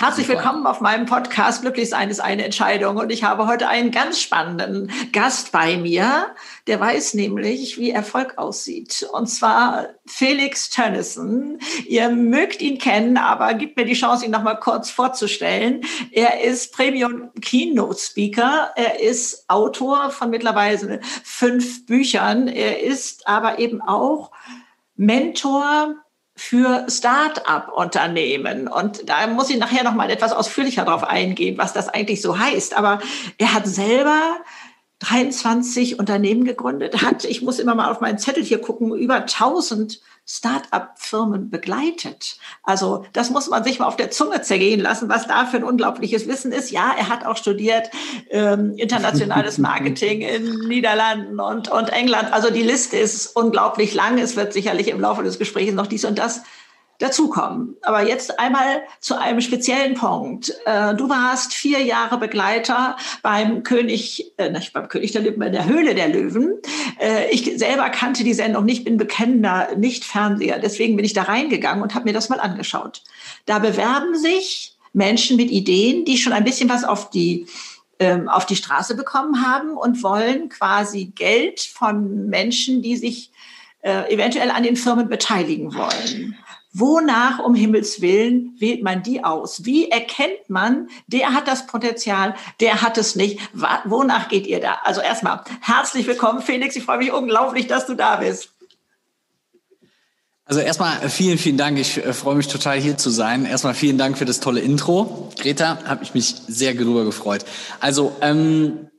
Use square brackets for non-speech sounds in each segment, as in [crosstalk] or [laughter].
Herzlich willkommen auf meinem Podcast Glücklich sein ist eine Entscheidung. Und ich habe heute einen ganz spannenden Gast bei mir. Der weiß nämlich, wie Erfolg aussieht. Und zwar Felix Tönnissen. Ihr mögt ihn kennen, aber gibt mir die Chance, ihn noch mal kurz vorzustellen. Er ist Premium Keynote Speaker. Er ist Autor von mittlerweile fünf Büchern. Er ist aber eben auch Mentor für Start-up-Unternehmen. Und da muss ich nachher noch mal etwas ausführlicher darauf eingehen, was das eigentlich so heißt. Aber er hat selber 23 Unternehmen gegründet, hat, ich muss immer mal auf meinen Zettel hier gucken, über 1000 Start-up-Firmen begleitet. Also das muss man sich mal auf der Zunge zergehen lassen, was da für ein unglaubliches Wissen ist. Ja, er hat auch studiert ähm, internationales [laughs] Marketing in Niederlanden und, und England. Also die Liste ist unglaublich lang. Es wird sicherlich im Laufe des Gesprächs noch dies und das dazukommen. Aber jetzt einmal zu einem speziellen Punkt. Äh, du warst vier Jahre Begleiter beim König, äh, nicht beim König der Löwen, in der Höhle der Löwen. Äh, ich selber kannte die Sendung nicht, bin bekennender Nicht-Fernseher. Deswegen bin ich da reingegangen und habe mir das mal angeschaut. Da bewerben sich Menschen mit Ideen, die schon ein bisschen was auf die ähm, auf die Straße bekommen haben und wollen quasi Geld von Menschen, die sich äh, eventuell an den Firmen beteiligen wollen. Wonach um Himmels Willen wählt man die aus? Wie erkennt man, der hat das Potenzial, der hat es nicht? Wonach geht ihr da? Also erstmal herzlich willkommen, Felix. Ich freue mich unglaublich, dass du da bist. Also erstmal vielen, vielen Dank. Ich äh, freue mich total hier zu sein. Erstmal vielen Dank für das tolle Intro. Greta, habe ich mich sehr darüber gefreut. Also ähm,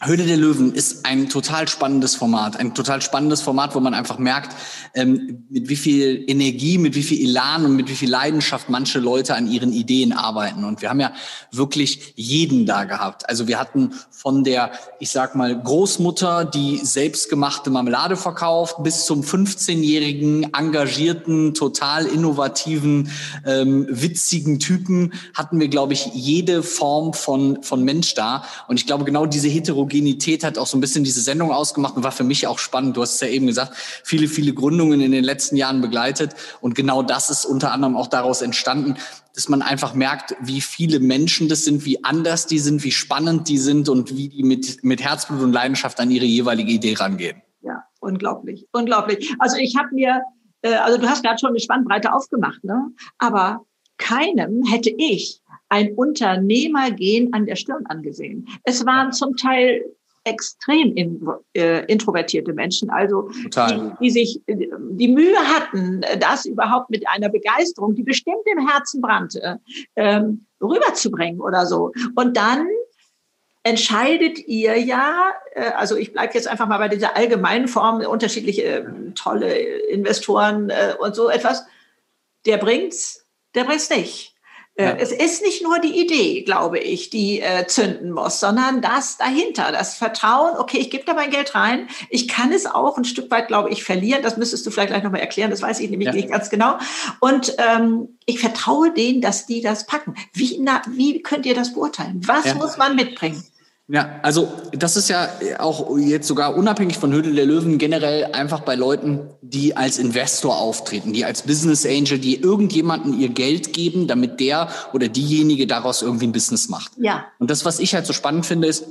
Höhle der Löwen ist ein total spannendes Format, ein total spannendes Format, wo man einfach merkt, ähm, mit wie viel Energie, mit wie viel Elan und mit wie viel Leidenschaft manche Leute an ihren Ideen arbeiten. Und wir haben ja wirklich jeden da gehabt. Also wir hatten von der, ich sag mal, Großmutter, die selbstgemachte Marmelade verkauft, bis zum 15-jährigen, engagierten, total innovativen, ähm, witzigen Typen hatten wir, glaube ich, jede Form von, von Mensch da. Und ich glaube, genau diese Heterogenität Heterogenität hat auch so ein bisschen diese Sendung ausgemacht und war für mich auch spannend. Du hast es ja eben gesagt, viele, viele Gründungen in den letzten Jahren begleitet. Und genau das ist unter anderem auch daraus entstanden, dass man einfach merkt, wie viele Menschen das sind, wie anders die sind, wie spannend die sind und wie die mit, mit Herzblut und Leidenschaft an ihre jeweilige Idee rangehen. Ja, unglaublich, unglaublich. Also ich habe mir, äh, also du hast gerade schon eine Spannbreite aufgemacht, ne? aber keinem hätte ich ein Unternehmergehen an der Stirn angesehen. Es waren zum Teil extrem in, äh, introvertierte Menschen, also die, die, sich die Mühe hatten, das überhaupt mit einer Begeisterung, die bestimmt im Herzen brannte, ähm, rüberzubringen oder so. Und dann entscheidet ihr ja, äh, also ich bleibe jetzt einfach mal bei dieser allgemeinen Form, unterschiedliche äh, tolle Investoren äh, und so etwas, der bringt's, der bringt's nicht. Äh, ja. Es ist nicht nur die Idee, glaube ich, die äh, zünden muss, sondern das dahinter, das Vertrauen, okay, ich gebe da mein Geld rein, ich kann es auch ein Stück weit, glaube ich, verlieren, das müsstest du vielleicht gleich nochmal erklären, das weiß ich nämlich ja. nicht ganz genau. Und ähm, ich vertraue denen, dass die das packen. Wie, na, wie könnt ihr das beurteilen? Was ja. muss man mitbringen? Ja, also das ist ja auch jetzt sogar unabhängig von Höhle der Löwen generell einfach bei Leuten, die als Investor auftreten, die als Business Angel, die irgendjemanden ihr Geld geben, damit der oder diejenige daraus irgendwie ein Business macht. Ja. Und das, was ich halt so spannend finde, ist,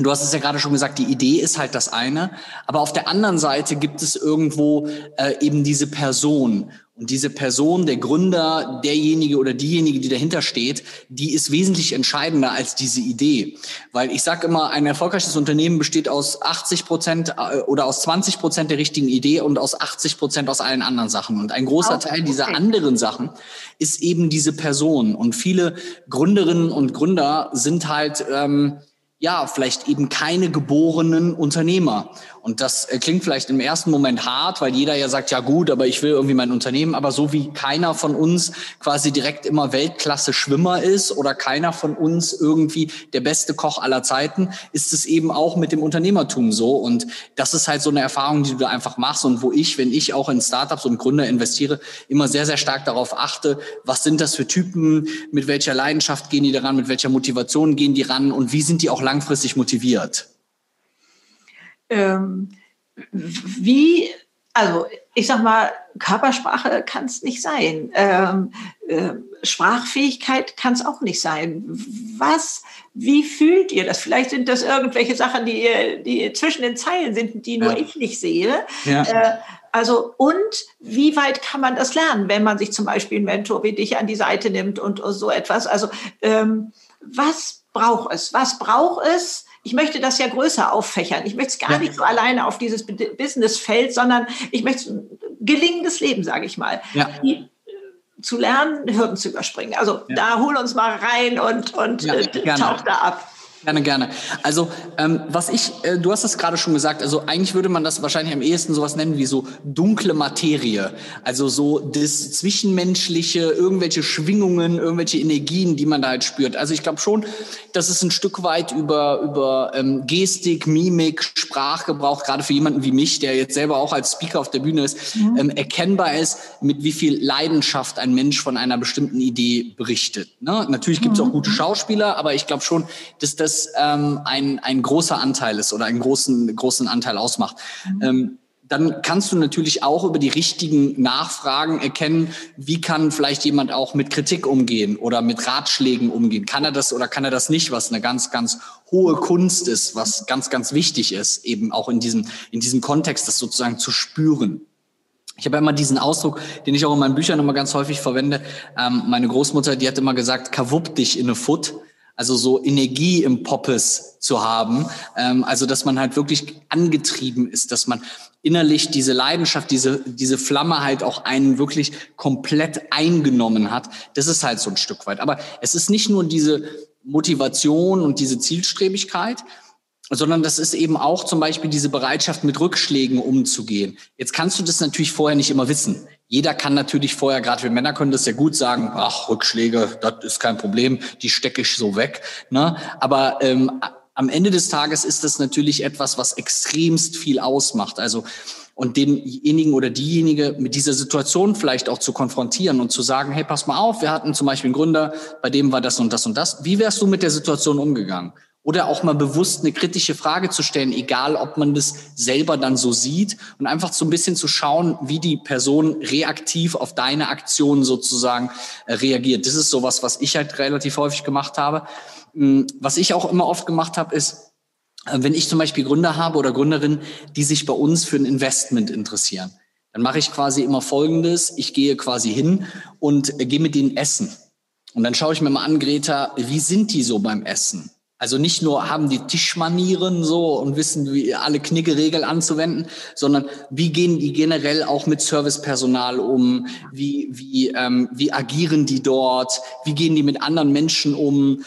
Du hast es ja gerade schon gesagt, die Idee ist halt das eine, aber auf der anderen Seite gibt es irgendwo äh, eben diese Person. Und diese Person, der Gründer, derjenige oder diejenige, die dahinter steht, die ist wesentlich entscheidender als diese Idee. Weil ich sage immer, ein erfolgreiches Unternehmen besteht aus 80 Prozent äh, oder aus 20 Prozent der richtigen Idee und aus 80 Prozent aus allen anderen Sachen. Und ein großer. Teil dieser anderen Sachen ist eben diese Person. Und viele Gründerinnen und Gründer sind halt... Ähm, ja, vielleicht eben keine geborenen Unternehmer. Und das äh, klingt vielleicht im ersten Moment hart, weil jeder ja sagt, ja gut, aber ich will irgendwie mein Unternehmen. Aber so wie keiner von uns quasi direkt immer Weltklasse Schwimmer ist oder keiner von uns irgendwie der beste Koch aller Zeiten, ist es eben auch mit dem Unternehmertum so. Und das ist halt so eine Erfahrung, die du da einfach machst und wo ich, wenn ich auch in Startups und Gründer investiere, immer sehr, sehr stark darauf achte, was sind das für Typen, mit welcher Leidenschaft gehen die daran, mit welcher Motivation gehen die ran und wie sind die auch langfristig motiviert? Ähm, wie, also ich sag mal, Körpersprache kann es nicht sein. Ähm, äh, Sprachfähigkeit kann es auch nicht sein. Was, wie fühlt ihr das? Vielleicht sind das irgendwelche Sachen, die, die zwischen den Zeilen sind, die nur ja. ich nicht sehe. Ja. Äh, also, und wie weit kann man das lernen, wenn man sich zum Beispiel einen Mentor wie dich an die Seite nimmt und, so etwas? Also, ähm, was braucht es? Was braucht es? Ich möchte das ja größer auffächern. Ich möchte es gar ja. nicht so alleine auf dieses Businessfeld, sondern ich möchte ein gelingendes Leben, sage ich mal. Ja. Die, äh, zu lernen, Hürden zu überspringen. Also da hol uns mal rein und, und äh, tauch da ab. Gerne, gerne. Also ähm, was ich, äh, du hast es gerade schon gesagt, also eigentlich würde man das wahrscheinlich am ehesten sowas nennen wie so dunkle Materie. Also so das Zwischenmenschliche, irgendwelche Schwingungen, irgendwelche Energien, die man da halt spürt. Also ich glaube schon, dass es ein Stück weit über, über ähm, Gestik, Mimik, Sprachgebrauch, gerade für jemanden wie mich, der jetzt selber auch als Speaker auf der Bühne ist, mhm. ähm, erkennbar ist, mit wie viel Leidenschaft ein Mensch von einer bestimmten Idee berichtet. Ne? Natürlich gibt es mhm. auch gute Schauspieler, aber ich glaube schon, dass das das ähm, ein, ein großer Anteil ist oder einen großen, großen Anteil ausmacht. Mhm. Ähm, dann kannst du natürlich auch über die richtigen Nachfragen erkennen, wie kann vielleicht jemand auch mit Kritik umgehen oder mit Ratschlägen umgehen. Kann er das oder kann er das nicht, was eine ganz, ganz hohe Kunst ist, was ganz, ganz wichtig ist, eben auch in diesem, in diesem Kontext, das sozusagen zu spüren. Ich habe immer diesen Ausdruck, den ich auch in meinen Büchern immer ganz häufig verwende. Ähm, meine Großmutter, die hat immer gesagt, kawupp dich in eine Foot also so Energie im Poppes zu haben, ähm, also dass man halt wirklich angetrieben ist, dass man innerlich diese Leidenschaft, diese, diese Flamme halt auch einen wirklich komplett eingenommen hat. Das ist halt so ein Stück weit. Aber es ist nicht nur diese Motivation und diese Zielstrebigkeit, sondern das ist eben auch zum Beispiel diese Bereitschaft, mit Rückschlägen umzugehen. Jetzt kannst du das natürlich vorher nicht immer wissen. Jeder kann natürlich vorher, gerade wir Männer können das ja gut sagen, ach, Rückschläge, das ist kein Problem, die stecke ich so weg. Ne? Aber ähm, am Ende des Tages ist das natürlich etwas, was extremst viel ausmacht. Also und denjenigen oder diejenige mit dieser Situation vielleicht auch zu konfrontieren und zu sagen, hey, pass mal auf, wir hatten zum Beispiel einen Gründer, bei dem war das und das und das. Wie wärst du mit der Situation umgegangen? Oder auch mal bewusst eine kritische Frage zu stellen, egal ob man das selber dann so sieht und einfach so ein bisschen zu schauen, wie die Person reaktiv auf deine Aktion sozusagen äh, reagiert. Das ist sowas, was ich halt relativ häufig gemacht habe. Hm, was ich auch immer oft gemacht habe, ist, äh, wenn ich zum Beispiel Gründer habe oder Gründerinnen, die sich bei uns für ein Investment interessieren, dann mache ich quasi immer Folgendes. Ich gehe quasi hin und äh, gehe mit denen essen. Und dann schaue ich mir mal an, Greta, wie sind die so beim Essen? Also nicht nur haben die Tischmanieren so und wissen, wie alle Knickeregeln anzuwenden, sondern wie gehen die generell auch mit Servicepersonal um? Wie, wie, ähm, wie agieren die dort? Wie gehen die mit anderen Menschen um?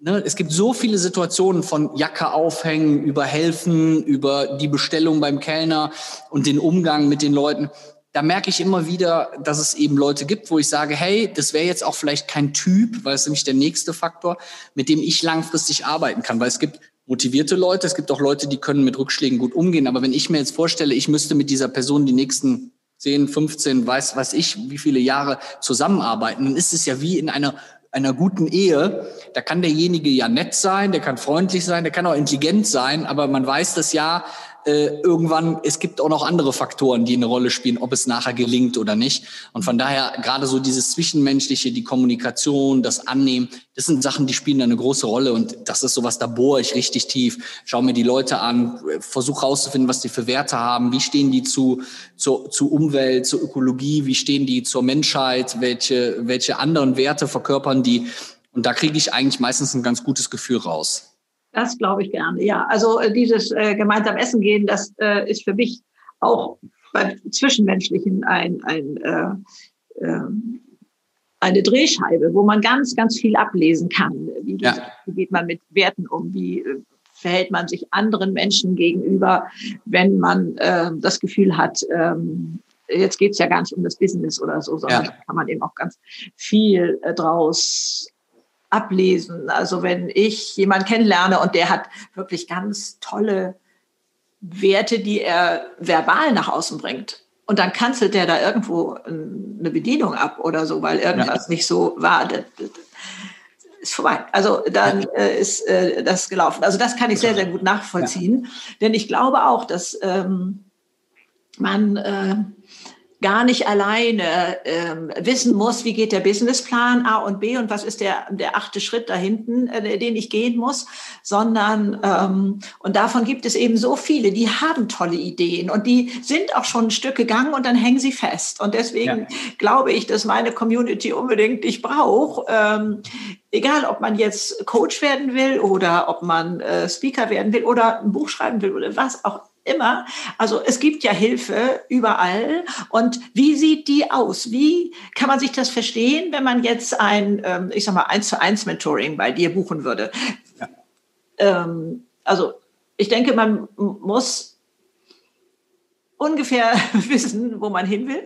Ne? Es gibt so viele Situationen von Jacke aufhängen, über helfen, über die Bestellung beim Kellner und den Umgang mit den Leuten da merke ich immer wieder, dass es eben Leute gibt, wo ich sage, hey, das wäre jetzt auch vielleicht kein Typ, weil es nämlich der nächste Faktor, mit dem ich langfristig arbeiten kann, weil es gibt motivierte Leute, es gibt auch Leute, die können mit Rückschlägen gut umgehen, aber wenn ich mir jetzt vorstelle, ich müsste mit dieser Person die nächsten 10, 15, weiß, weiß ich, wie viele Jahre zusammenarbeiten, dann ist es ja wie in einer einer guten Ehe, da kann derjenige ja nett sein, der kann freundlich sein, der kann auch intelligent sein, aber man weiß das ja, äh, irgendwann, es gibt auch noch andere Faktoren, die eine Rolle spielen, ob es nachher gelingt oder nicht. Und von daher gerade so dieses Zwischenmenschliche, die Kommunikation, das Annehmen, das sind Sachen, die spielen eine große Rolle. Und das ist sowas, da bohre ich richtig tief. Schau mir die Leute an, versuche herauszufinden, was die für Werte haben, wie stehen die zu, zu, zu Umwelt, zur Ökologie, wie stehen die zur Menschheit, welche, welche anderen Werte verkörpern die. Und da kriege ich eigentlich meistens ein ganz gutes Gefühl raus. Das glaube ich gerne, ja. Also äh, dieses äh, gemeinsam essen gehen, das äh, ist für mich auch beim Zwischenmenschlichen ein, ein äh, äh, eine Drehscheibe, wo man ganz, ganz viel ablesen kann. Wie, ja. wie geht man mit Werten um? Wie äh, verhält man sich anderen Menschen gegenüber, wenn man äh, das Gefühl hat, ähm, jetzt geht's ja gar nicht um das Business oder so, sondern ja. kann man eben auch ganz viel äh, draus ablesen. Also wenn ich jemanden kennenlerne und der hat wirklich ganz tolle Werte, die er verbal nach außen bringt. Und dann kanzelt der da irgendwo eine Bedienung ab oder so, weil irgendwas ja. nicht so war. Das, ist vorbei. Also dann äh, ist äh, das gelaufen. Also das kann ich sehr, sehr gut nachvollziehen. Ja. Denn ich glaube auch, dass ähm, man äh, gar nicht alleine ähm, wissen muss, wie geht der Businessplan A und B und was ist der, der achte Schritt da hinten, äh, den ich gehen muss, sondern ähm, und davon gibt es eben so viele, die haben tolle Ideen und die sind auch schon ein Stück gegangen und dann hängen sie fest. Und deswegen ja. glaube ich, dass meine Community unbedingt dich braucht. Ähm, egal, ob man jetzt Coach werden will oder ob man äh, Speaker werden will oder ein Buch schreiben will oder was auch immer. Also es gibt ja Hilfe überall. Und wie sieht die aus? Wie kann man sich das verstehen, wenn man jetzt ein, ähm, ich sag mal, eins zu eins Mentoring bei dir buchen würde? Ja. Ähm, also ich denke, man muss ungefähr [laughs] wissen, wo man hin will.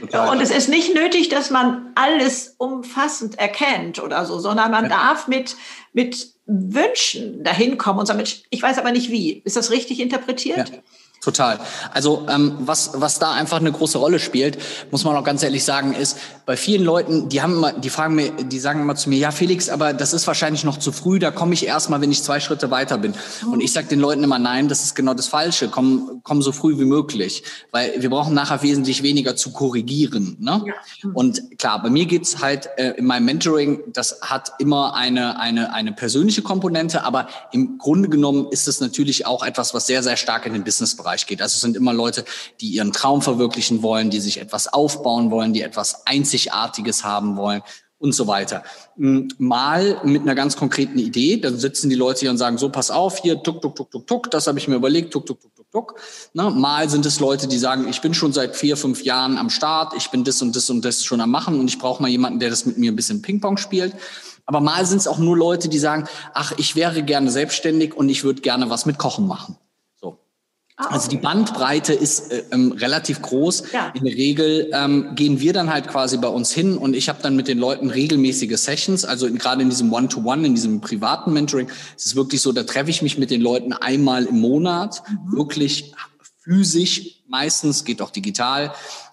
Total. Und es ist nicht nötig, dass man alles umfassend erkennt oder so, sondern man ja. darf mit, mit Wünschen dahin kommen und sagen, ich weiß aber nicht wie. Ist das richtig interpretiert? Ja. Total. Also ähm, was, was da einfach eine große Rolle spielt, muss man auch ganz ehrlich sagen, ist bei vielen Leuten, die haben immer, die fragen mir, die sagen immer zu mir, ja Felix, aber das ist wahrscheinlich noch zu früh, da komme ich erst mal, wenn ich zwei Schritte weiter bin. Und ich sage den Leuten immer, nein, das ist genau das Falsche. Komm, komm so früh wie möglich, weil wir brauchen nachher wesentlich weniger zu korrigieren. Ne? Ja. Und klar, bei mir geht's halt äh, in meinem Mentoring, das hat immer eine eine eine persönliche Komponente, aber im Grunde genommen ist es natürlich auch etwas, was sehr sehr stark in den Businessbereich Bereich geht. Also es sind immer Leute, die ihren Traum verwirklichen wollen, die sich etwas aufbauen wollen, die etwas Einzigartiges haben wollen und so weiter. Hm, mal mit einer ganz konkreten Idee, dann sitzen die Leute hier und sagen, so, pass auf, hier, tuck, tuck, tuck, tuck, tuck, das habe ich mir überlegt, tuck, tuck, tuck, tuck, tuck. Na, mal sind es Leute, die sagen, ich bin schon seit vier, fünf Jahren am Start, ich bin das und das und das schon am Machen und ich brauche mal jemanden, der das mit mir ein bisschen Ping-Pong spielt. Aber mal sind es auch nur Leute, die sagen, ach, ich wäre gerne selbstständig und ich würde gerne was mit Kochen machen. Ah. Also die Bandbreite ist äh, ähm, relativ groß. Ja. In der Regel ähm, gehen wir dann halt quasi bei uns hin und ich habe dann mit den Leuten regelmäßige Sessions. Also gerade in diesem One-to-One, -One, in diesem privaten Mentoring, ist es wirklich so, da treffe ich mich mit den Leuten einmal im Monat, mhm. wirklich physisch, meistens geht auch digital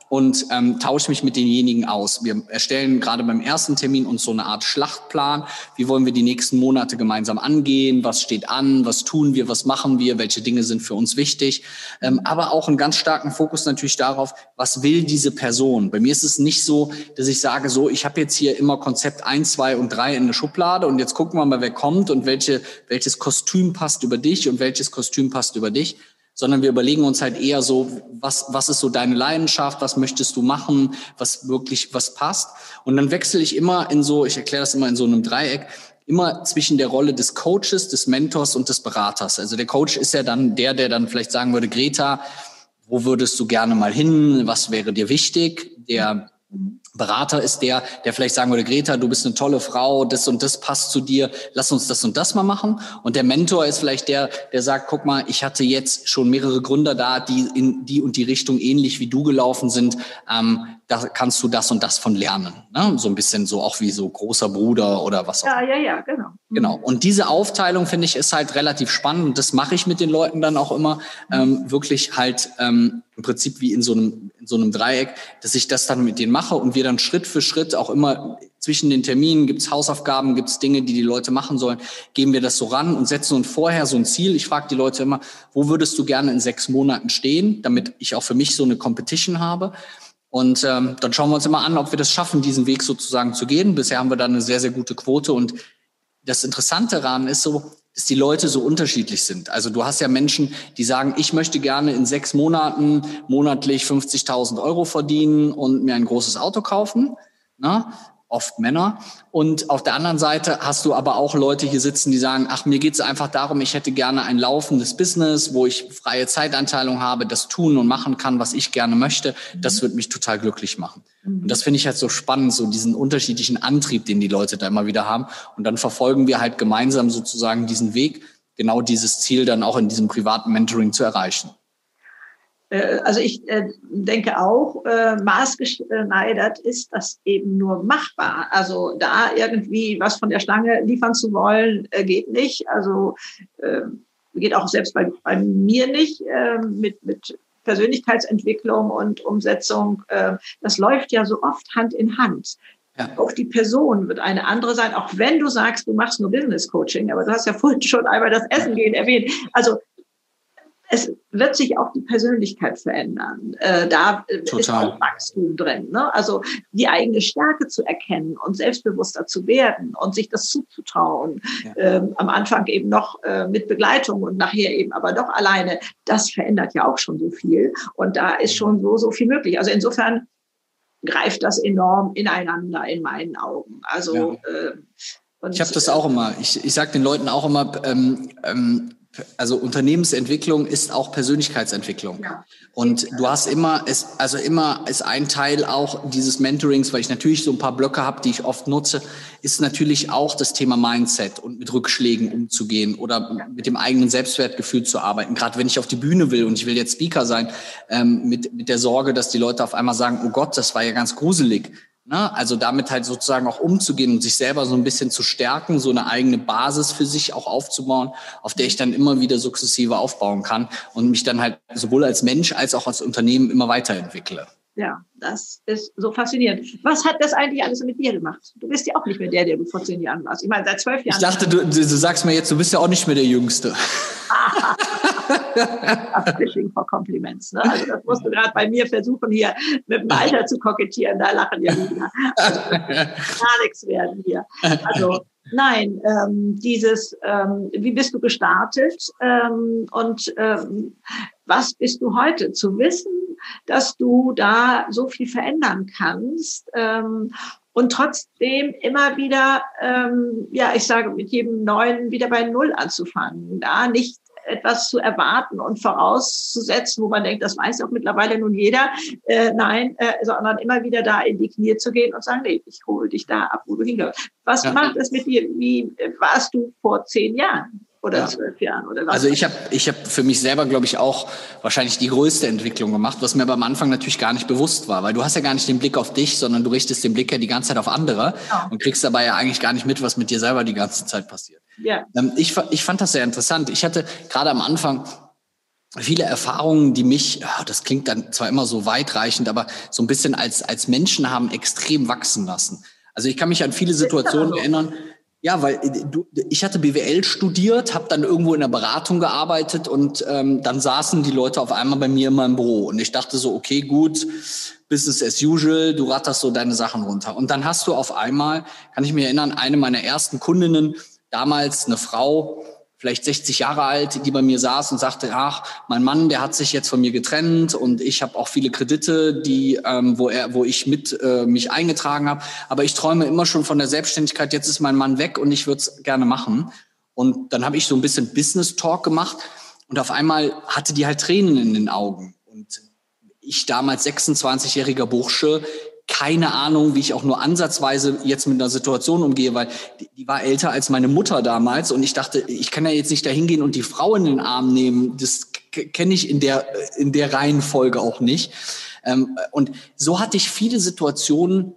und ähm, tausche mich mit denjenigen aus. Wir erstellen gerade beim ersten Termin uns so eine Art Schlachtplan. Wie wollen wir die nächsten Monate gemeinsam angehen? Was steht an? Was tun wir? Was machen wir? Welche Dinge sind für uns wichtig? Ähm, aber auch einen ganz starken Fokus natürlich darauf, was will diese Person? Bei mir ist es nicht so, dass ich sage, so, ich habe jetzt hier immer Konzept eins, zwei und drei in der Schublade und jetzt gucken wir mal, wer kommt und welche, welches Kostüm passt über dich und welches Kostüm passt über dich sondern wir überlegen uns halt eher so, was, was ist so deine Leidenschaft, was möchtest du machen, was wirklich, was passt. Und dann wechsle ich immer in so, ich erkläre das immer in so einem Dreieck, immer zwischen der Rolle des Coaches, des Mentors und des Beraters. Also der Coach ist ja dann der, der dann vielleicht sagen würde, Greta, wo würdest du gerne mal hin? Was wäre dir wichtig? Der Berater ist der, der vielleicht sagen würde, Greta, du bist eine tolle Frau, das und das passt zu dir, lass uns das und das mal machen. Und der Mentor ist vielleicht der, der sagt, guck mal, ich hatte jetzt schon mehrere Gründer da, die in die und die Richtung ähnlich wie du gelaufen sind. Ähm, da kannst du das und das von lernen. Ne? So ein bisschen so auch wie so großer Bruder oder was auch immer. Ja, ja, ja, genau. Mhm. Genau. Und diese Aufteilung, finde ich, ist halt relativ spannend. Und das mache ich mit den Leuten dann auch immer. Ähm, wirklich halt ähm, im Prinzip wie in so einem, in so einem Dreieck, dass ich das dann mit denen mache und wir dann Schritt für Schritt auch immer zwischen den Terminen gibt's Hausaufgaben, gibt's Dinge, die die Leute machen sollen, geben wir das so ran und setzen uns vorher so ein Ziel. Ich frage die Leute immer, wo würdest du gerne in sechs Monaten stehen, damit ich auch für mich so eine Competition habe. Und ähm, dann schauen wir uns immer an, ob wir das schaffen, diesen Weg sozusagen zu gehen. Bisher haben wir da eine sehr, sehr gute Quote. Und das Interessante daran ist so, dass die Leute so unterschiedlich sind. Also du hast ja Menschen, die sagen, ich möchte gerne in sechs Monaten monatlich 50.000 Euro verdienen und mir ein großes Auto kaufen. Na? Oft Männer. Und auf der anderen Seite hast du aber auch Leute hier sitzen, die sagen, ach, mir geht es einfach darum, ich hätte gerne ein laufendes Business, wo ich freie Zeitanteilung habe, das tun und machen kann, was ich gerne möchte. Das wird mich total glücklich machen. Und das finde ich halt so spannend, so diesen unterschiedlichen Antrieb, den die Leute da immer wieder haben. Und dann verfolgen wir halt gemeinsam sozusagen diesen Weg, genau dieses Ziel dann auch in diesem privaten Mentoring zu erreichen. Äh, also ich äh, denke auch, äh, maßgeschneidert ist das eben nur machbar. Also da irgendwie was von der Stange liefern zu wollen, geht nicht. Also geht auch selbst bei, bei mir nicht mit, mit Persönlichkeitsentwicklung und Umsetzung. Das läuft ja so oft Hand in Hand. Ja. Auch die Person wird eine andere sein, auch wenn du sagst, du machst nur Business Coaching, aber du hast ja vorhin schon einmal das Essen gehen erwähnt. Also es wird sich auch die Persönlichkeit verändern. Äh, da Total. ist auch Wachstum drin. Ne? Also die eigene Stärke zu erkennen und selbstbewusster zu werden und sich das zuzutrauen. Ja. Ähm, am Anfang eben noch äh, mit Begleitung und nachher eben aber doch alleine. Das verändert ja auch schon so viel. Und da ist schon so, so viel möglich. Also insofern greift das enorm ineinander in meinen Augen. Also ja. äh, ich habe das auch immer. Ich, ich sage den Leuten auch immer, ähm, ähm, also Unternehmensentwicklung ist auch Persönlichkeitsentwicklung. Ja. Und du hast immer, es, also immer ist ein Teil auch dieses Mentorings, weil ich natürlich so ein paar Blöcke habe, die ich oft nutze, ist natürlich auch das Thema Mindset und mit Rückschlägen umzugehen oder ja. mit dem eigenen Selbstwertgefühl zu arbeiten. Gerade wenn ich auf die Bühne will und ich will jetzt Speaker sein, ähm, mit, mit der Sorge, dass die Leute auf einmal sagen, oh Gott, das war ja ganz gruselig Ne? Also damit halt sozusagen auch umzugehen und sich selber so ein bisschen zu stärken, so eine eigene Basis für sich auch aufzubauen, auf der ich dann immer wieder sukzessive aufbauen kann und mich dann halt sowohl als Mensch als auch als Unternehmen immer weiterentwickle. Ja, das ist so faszinierend. Was hat das eigentlich alles mit dir gemacht? Du bist ja auch nicht mehr der, der du vor zehn Jahren warst. Ich meine, seit zwölf Jahren. Ich dachte, du, du sagst mir jetzt, du bist ja auch nicht mehr der Jüngste. [laughs] Fishing for Compliments. Ne? Also das musst du gerade bei mir versuchen, hier mit dem Alter zu kokettieren. Da lachen wir wieder. Also, [laughs] gar nichts werden hier. Also Nein, ähm, dieses, ähm, wie bist du gestartet ähm, und ähm, was bist du heute? Zu wissen, dass du da so viel verändern kannst ähm, und trotzdem immer wieder, ähm, ja, ich sage, mit jedem Neuen wieder bei Null anzufangen, da nicht etwas zu erwarten und vorauszusetzen, wo man denkt, das weiß auch mittlerweile nun jeder. Äh, nein, äh, sondern immer wieder da in die Knie zu gehen und sagen, nee, ich hole dich da ab, wo du hingehörst. Was ja. macht es mit dir? Wie warst du vor zehn Jahren? oder ja. zwölf Jahren oder was? Also ich habe ich hab für mich selber, glaube ich, auch wahrscheinlich die größte Entwicklung gemacht, was mir aber am Anfang natürlich gar nicht bewusst war, weil du hast ja gar nicht den Blick auf dich, sondern du richtest den Blick ja die ganze Zeit auf andere ja. und kriegst dabei ja eigentlich gar nicht mit, was mit dir selber die ganze Zeit passiert. Ja. Ähm, ich, ich fand das sehr interessant. Ich hatte gerade am Anfang viele Erfahrungen, die mich, das klingt dann zwar immer so weitreichend, aber so ein bisschen als, als Menschen haben extrem wachsen lassen. Also ich kann mich an viele Situationen erinnern, ja, weil äh, du, ich hatte BWL studiert, habe dann irgendwo in der Beratung gearbeitet und ähm, dann saßen die Leute auf einmal bei mir in meinem Büro und ich dachte so, okay, gut, Business as usual, du ratterst so deine Sachen runter. Und dann hast du auf einmal, kann ich mich erinnern, eine meiner ersten Kundinnen, damals eine Frau, vielleicht 60 Jahre alt, die bei mir saß und sagte, ach, mein Mann, der hat sich jetzt von mir getrennt und ich habe auch viele Kredite, die, ähm, wo er, wo ich mit äh, mich eingetragen habe. Aber ich träume immer schon von der Selbstständigkeit. Jetzt ist mein Mann weg und ich würde es gerne machen. Und dann habe ich so ein bisschen Business Talk gemacht und auf einmal hatte die halt Tränen in den Augen. Und ich damals 26-jähriger Bursche, keine Ahnung, wie ich auch nur ansatzweise jetzt mit einer Situation umgehe, weil die, die, war älter als meine Mutter damals und ich dachte, ich kann ja jetzt nicht dahin gehen und die Frau in den Arm nehmen. Das kenne ich in der, in der Reihenfolge auch nicht. Ähm, und so hatte ich viele Situationen,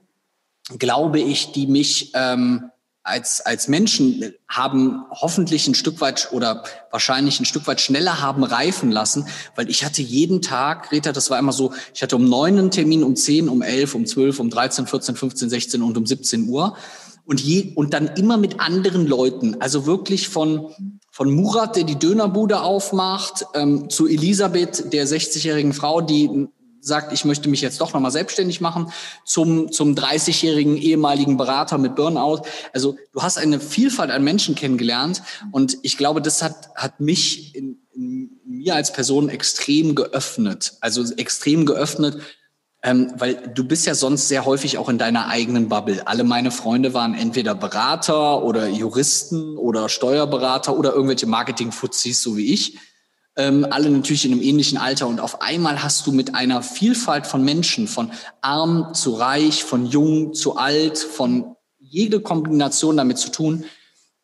glaube ich, die mich ähm, als, als Menschen haben hoffentlich ein Stück weit oder wahrscheinlich ein Stück weit schneller haben reifen lassen, weil ich hatte jeden Tag, Greta, das war immer so, ich hatte um neun einen Termin, um zehn, um elf, um zwölf, um dreizehn, vierzehn, fünfzehn, sechzehn und um 17 Uhr. Und, je, und dann immer mit anderen Leuten, also wirklich von, von Murat, der die Dönerbude aufmacht, ähm, zu Elisabeth, der 60-jährigen Frau, die sagt, ich möchte mich jetzt doch nochmal selbstständig machen, zum, zum 30-jährigen ehemaligen Berater mit Burnout. Also du hast eine Vielfalt an Menschen kennengelernt und ich glaube, das hat, hat mich in, in mir als Person extrem geöffnet. Also extrem geöffnet, ähm, weil du bist ja sonst sehr häufig auch in deiner eigenen Bubble. Alle meine Freunde waren entweder Berater oder Juristen oder Steuerberater oder irgendwelche Marketing-Fuzis, so wie ich ähm, alle natürlich in einem ähnlichen Alter. Und auf einmal hast du mit einer Vielfalt von Menschen, von arm zu reich, von jung zu alt, von jede Kombination damit zu tun.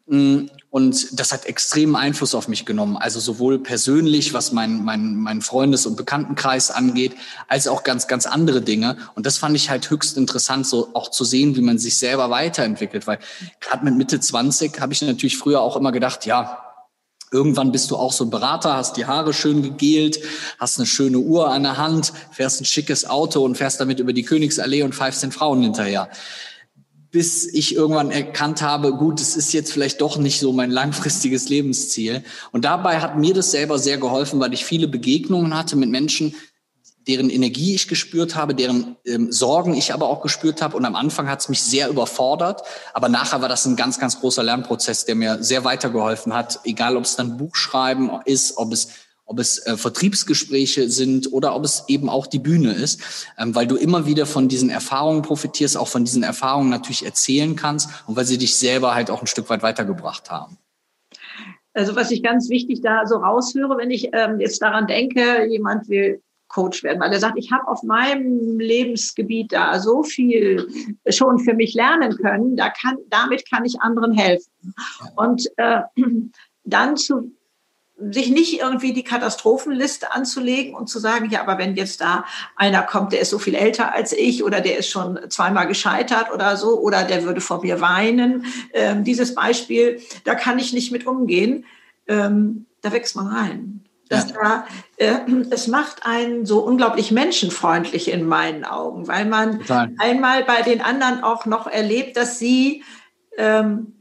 Mm, und das hat extremen Einfluss auf mich genommen. Also sowohl persönlich, was mein, mein, mein Freundes- und Bekanntenkreis angeht, als auch ganz, ganz andere Dinge. Und das fand ich halt höchst interessant, so auch zu sehen, wie man sich selber weiterentwickelt. Weil gerade mit Mitte 20 habe ich natürlich früher auch immer gedacht, ja, Irgendwann bist du auch so ein Berater, hast die Haare schön gegelt, hast eine schöne Uhr an der Hand, fährst ein schickes Auto und fährst damit über die Königsallee und pfeifst den Frauen hinterher. bis ich irgendwann erkannt habe, gut, es ist jetzt vielleicht doch nicht so mein langfristiges Lebensziel. Und dabei hat mir das selber sehr geholfen, weil ich viele Begegnungen hatte mit Menschen, deren Energie ich gespürt habe, deren ähm, Sorgen ich aber auch gespürt habe. Und am Anfang hat es mich sehr überfordert, aber nachher war das ein ganz, ganz großer Lernprozess, der mir sehr weitergeholfen hat, egal ob es dann Buchschreiben ist, ob es ob es äh, Vertriebsgespräche sind oder ob es eben auch die Bühne ist, ähm, weil du immer wieder von diesen Erfahrungen profitierst, auch von diesen Erfahrungen natürlich erzählen kannst und weil sie dich selber halt auch ein Stück weit weitergebracht haben. Also was ich ganz wichtig da so raushöre, wenn ich ähm, jetzt daran denke, jemand will Coach werden, weil er sagt, ich habe auf meinem Lebensgebiet da so viel schon für mich lernen können, da kann, damit kann ich anderen helfen. Und äh, dann zu sich nicht irgendwie die Katastrophenliste anzulegen und zu sagen, ja, aber wenn jetzt da einer kommt, der ist so viel älter als ich oder der ist schon zweimal gescheitert oder so oder der würde vor mir weinen, ähm, dieses Beispiel, da kann ich nicht mit umgehen, ähm, da wächst man rein. Das ja. da, äh, es macht einen so unglaublich menschenfreundlich in meinen Augen, weil man Total. einmal bei den anderen auch noch erlebt, dass sie ähm,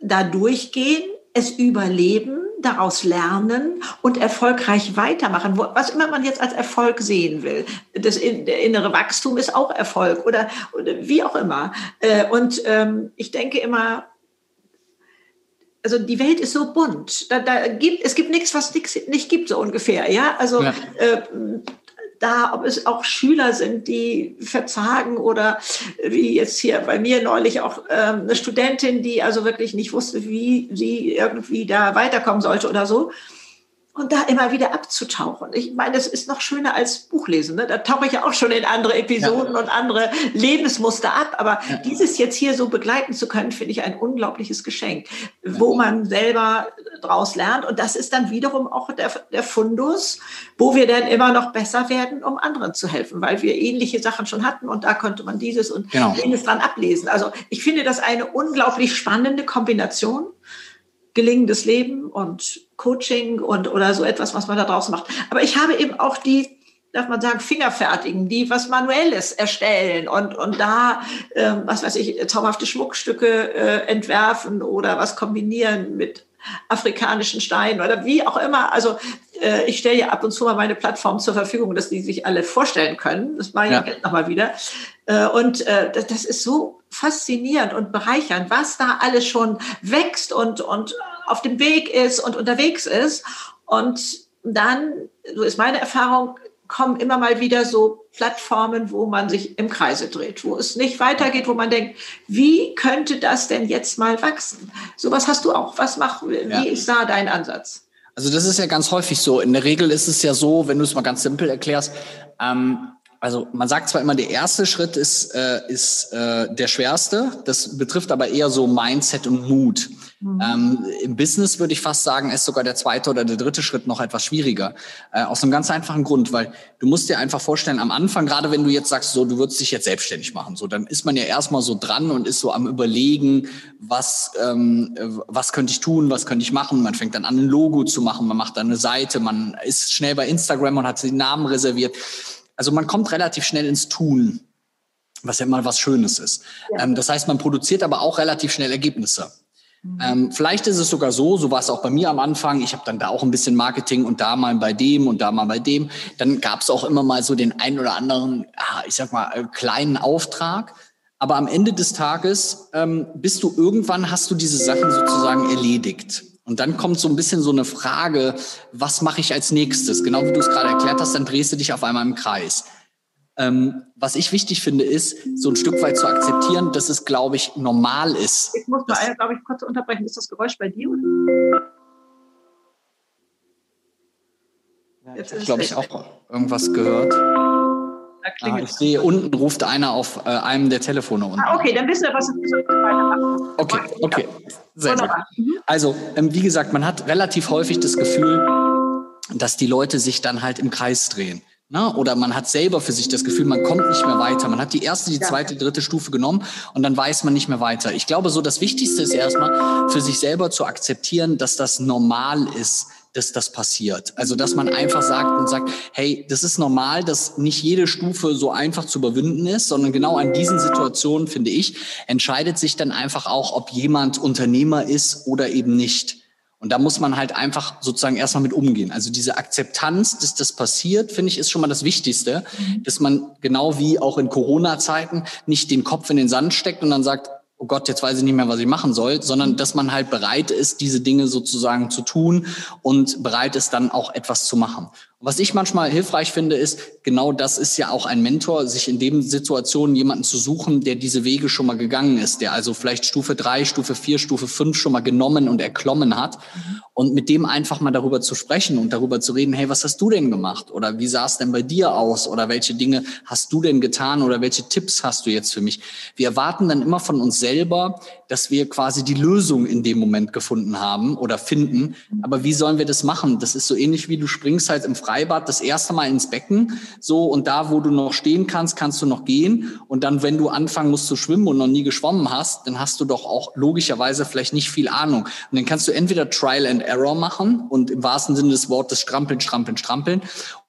da durchgehen es überleben, daraus lernen und erfolgreich weitermachen, was immer man jetzt als Erfolg sehen will. Das der innere Wachstum ist auch Erfolg oder, oder wie auch immer. Äh, und ähm, ich denke immer, also die Welt ist so bunt. Da, da gibt, es gibt nichts, was nichts nicht gibt, so ungefähr. Ja, also ja. Äh, da, ob es auch Schüler sind, die verzagen oder wie jetzt hier bei mir neulich auch ähm, eine Studentin, die also wirklich nicht wusste, wie sie irgendwie da weiterkommen sollte oder so und da immer wieder abzutauchen. Ich meine, das ist noch schöner als Buchlesen. Ne? Da tauche ich ja auch schon in andere Episoden ja. und andere Lebensmuster ab. Aber ja. dieses jetzt hier so begleiten zu können, finde ich ein unglaubliches Geschenk, ja. wo man selber draus lernt. Und das ist dann wiederum auch der, der Fundus, wo wir dann immer noch besser werden, um anderen zu helfen, weil wir ähnliche Sachen schon hatten und da konnte man dieses und genau. jenes dran ablesen. Also ich finde das eine unglaublich spannende Kombination gelingendes Leben und Coaching und oder so etwas, was man da draußen macht. Aber ich habe eben auch die, darf man sagen, Fingerfertigen, die was Manuelles erstellen und, und da, äh, was weiß ich, zauberhafte Schmuckstücke äh, entwerfen oder was kombinieren mit afrikanischen Steinen oder wie auch immer. Also äh, ich stelle ja ab und zu mal meine Plattform zur Verfügung, dass die sich alle vorstellen können. Das mache ich ja. nochmal wieder. Äh, und äh, das, das ist so faszinierend und bereichernd, was da alles schon wächst und, und auf dem Weg ist und unterwegs ist. Und dann, so ist meine Erfahrung, kommen immer mal wieder so Plattformen, wo man sich im Kreise dreht, wo es nicht weitergeht, wo man denkt, wie könnte das denn jetzt mal wachsen? Sowas hast du auch. Was macht, wie ja. ist da dein Ansatz? Also das ist ja ganz häufig so. In der Regel ist es ja so, wenn du es mal ganz simpel erklärst, ähm, also man sagt zwar immer, der erste Schritt ist, äh, ist äh, der schwerste, das betrifft aber eher so Mindset und Mut. Mhm. Ähm, Im Business würde ich fast sagen, ist sogar der zweite oder der dritte Schritt noch etwas schwieriger. Äh, aus einem ganz einfachen Grund, weil du musst dir einfach vorstellen, am Anfang, gerade wenn du jetzt sagst, so, du würdest dich jetzt selbstständig machen, so, dann ist man ja erstmal so dran und ist so am überlegen, was, ähm, was könnte ich tun, was könnte ich machen. Man fängt dann an, ein Logo zu machen, man macht dann eine Seite, man ist schnell bei Instagram und hat den Namen reserviert. Also man kommt relativ schnell ins Tun, was ja immer was Schönes ist. Ja. Ähm, das heißt, man produziert aber auch relativ schnell Ergebnisse. Mhm. Ähm, vielleicht ist es sogar so, so war es auch bei mir am Anfang. Ich habe dann da auch ein bisschen Marketing und da mal bei dem und da mal bei dem. Dann gab es auch immer mal so den einen oder anderen, ich sag mal, äh, kleinen Auftrag. Aber am Ende des Tages ähm, bist du irgendwann, hast du diese Sachen sozusagen erledigt. Und dann kommt so ein bisschen so eine Frage, was mache ich als nächstes? Genau wie du es gerade erklärt hast, dann drehst du dich auf einmal im Kreis. Ähm, was ich wichtig finde, ist, so ein Stück weit zu akzeptieren, dass es, glaube ich, normal ist. Ich muss mal, glaube ich, kurz unterbrechen. Ist das Geräusch bei dir? Oder? Ja, Jetzt ich glaube ich, auch irgendwas gehört. Ah, ich sehe, unten ruft einer auf äh, einem der Telefone. Unten. Ah, okay, dann wissen wir, was wir weitermachen. Okay, okay. Sehr gut. Mhm. Also, ähm, wie gesagt, man hat relativ häufig das Gefühl, dass die Leute sich dann halt im Kreis drehen. Na, ne? oder man hat selber für sich das Gefühl, man kommt nicht mehr weiter. Man hat die erste, die zweite, dritte Stufe genommen und dann weiß man nicht mehr weiter. Ich glaube, so das Wichtigste ist erstmal für sich selber zu akzeptieren, dass das normal ist, dass das passiert. Also, dass man einfach sagt und sagt, hey, das ist normal, dass nicht jede Stufe so einfach zu überwinden ist, sondern genau an diesen Situationen, finde ich, entscheidet sich dann einfach auch, ob jemand Unternehmer ist oder eben nicht. Und da muss man halt einfach sozusagen erstmal mit umgehen. Also diese Akzeptanz, dass das passiert, finde ich, ist schon mal das Wichtigste, mhm. dass man genau wie auch in Corona-Zeiten nicht den Kopf in den Sand steckt und dann sagt, oh Gott, jetzt weiß ich nicht mehr, was ich machen soll, sondern dass man halt bereit ist, diese Dinge sozusagen zu tun und bereit ist, dann auch etwas zu machen. Was ich manchmal hilfreich finde, ist, genau das ist ja auch ein Mentor, sich in dem Situationen jemanden zu suchen, der diese Wege schon mal gegangen ist, der also vielleicht Stufe drei, Stufe vier, Stufe fünf schon mal genommen und erklommen hat. Mhm. Und mit dem einfach mal darüber zu sprechen und darüber zu reden, hey, was hast du denn gemacht? Oder wie sah es denn bei dir aus? Oder welche Dinge hast du denn getan? Oder welche Tipps hast du jetzt für mich? Wir erwarten dann immer von uns selber, dass wir quasi die Lösung in dem Moment gefunden haben oder finden. Aber wie sollen wir das machen? Das ist so ähnlich wie du springst halt im Freibad das erste Mal ins Becken, so und da, wo du noch stehen kannst, kannst du noch gehen. Und dann, wenn du anfangen musst zu schwimmen und noch nie geschwommen hast, dann hast du doch auch logischerweise vielleicht nicht viel Ahnung. Und dann kannst du entweder Trial and Error machen und im wahrsten Sinne des Wortes strampeln, strampeln, strampeln.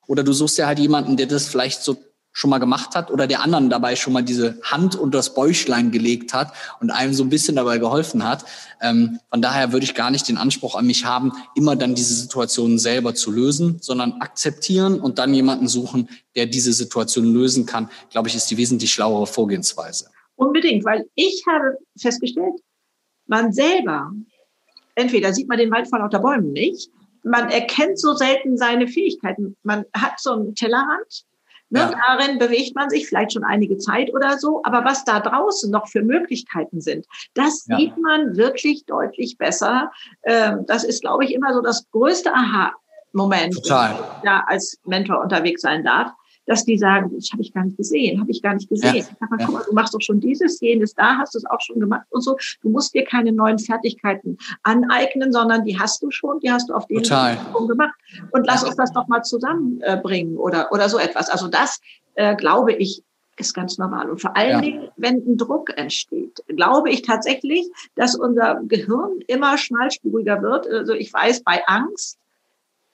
Oder du suchst ja halt jemanden, der das vielleicht so schon mal gemacht hat oder der anderen dabei schon mal diese Hand unter das Bäuchlein gelegt hat und einem so ein bisschen dabei geholfen hat. Ähm, von daher würde ich gar nicht den Anspruch an mich haben, immer dann diese Situationen selber zu lösen, sondern akzeptieren und dann jemanden suchen, der diese Situation lösen kann, glaube ich, ist die wesentlich schlauere Vorgehensweise. Unbedingt, weil ich habe festgestellt, man selber, entweder sieht man den Wald vor lauter Bäumen nicht, man erkennt so selten seine Fähigkeiten. Man hat so einen Tellerrand Ne? Ja. Darin bewegt man sich vielleicht schon einige Zeit oder so. Aber was da draußen noch für Möglichkeiten sind, das ja. sieht man wirklich deutlich besser. Ähm, das ist, glaube ich, immer so das größte Aha-Moment, da als Mentor unterwegs sein darf dass die sagen, das habe ich gar nicht gesehen, habe ich gar nicht gesehen. Ja. Ich sag mal, guck mal, du machst doch schon dieses, jenes, da hast du es auch schon gemacht und so. Du musst dir keine neuen Fertigkeiten aneignen, sondern die hast du schon, die hast du auf den schon gemacht. Und lass ja. uns das doch mal zusammenbringen oder, oder so etwas. Also das, äh, glaube ich, ist ganz normal. Und vor allen ja. Dingen, wenn ein Druck entsteht, glaube ich tatsächlich, dass unser Gehirn immer schmalspuriger wird. Also ich weiß, bei Angst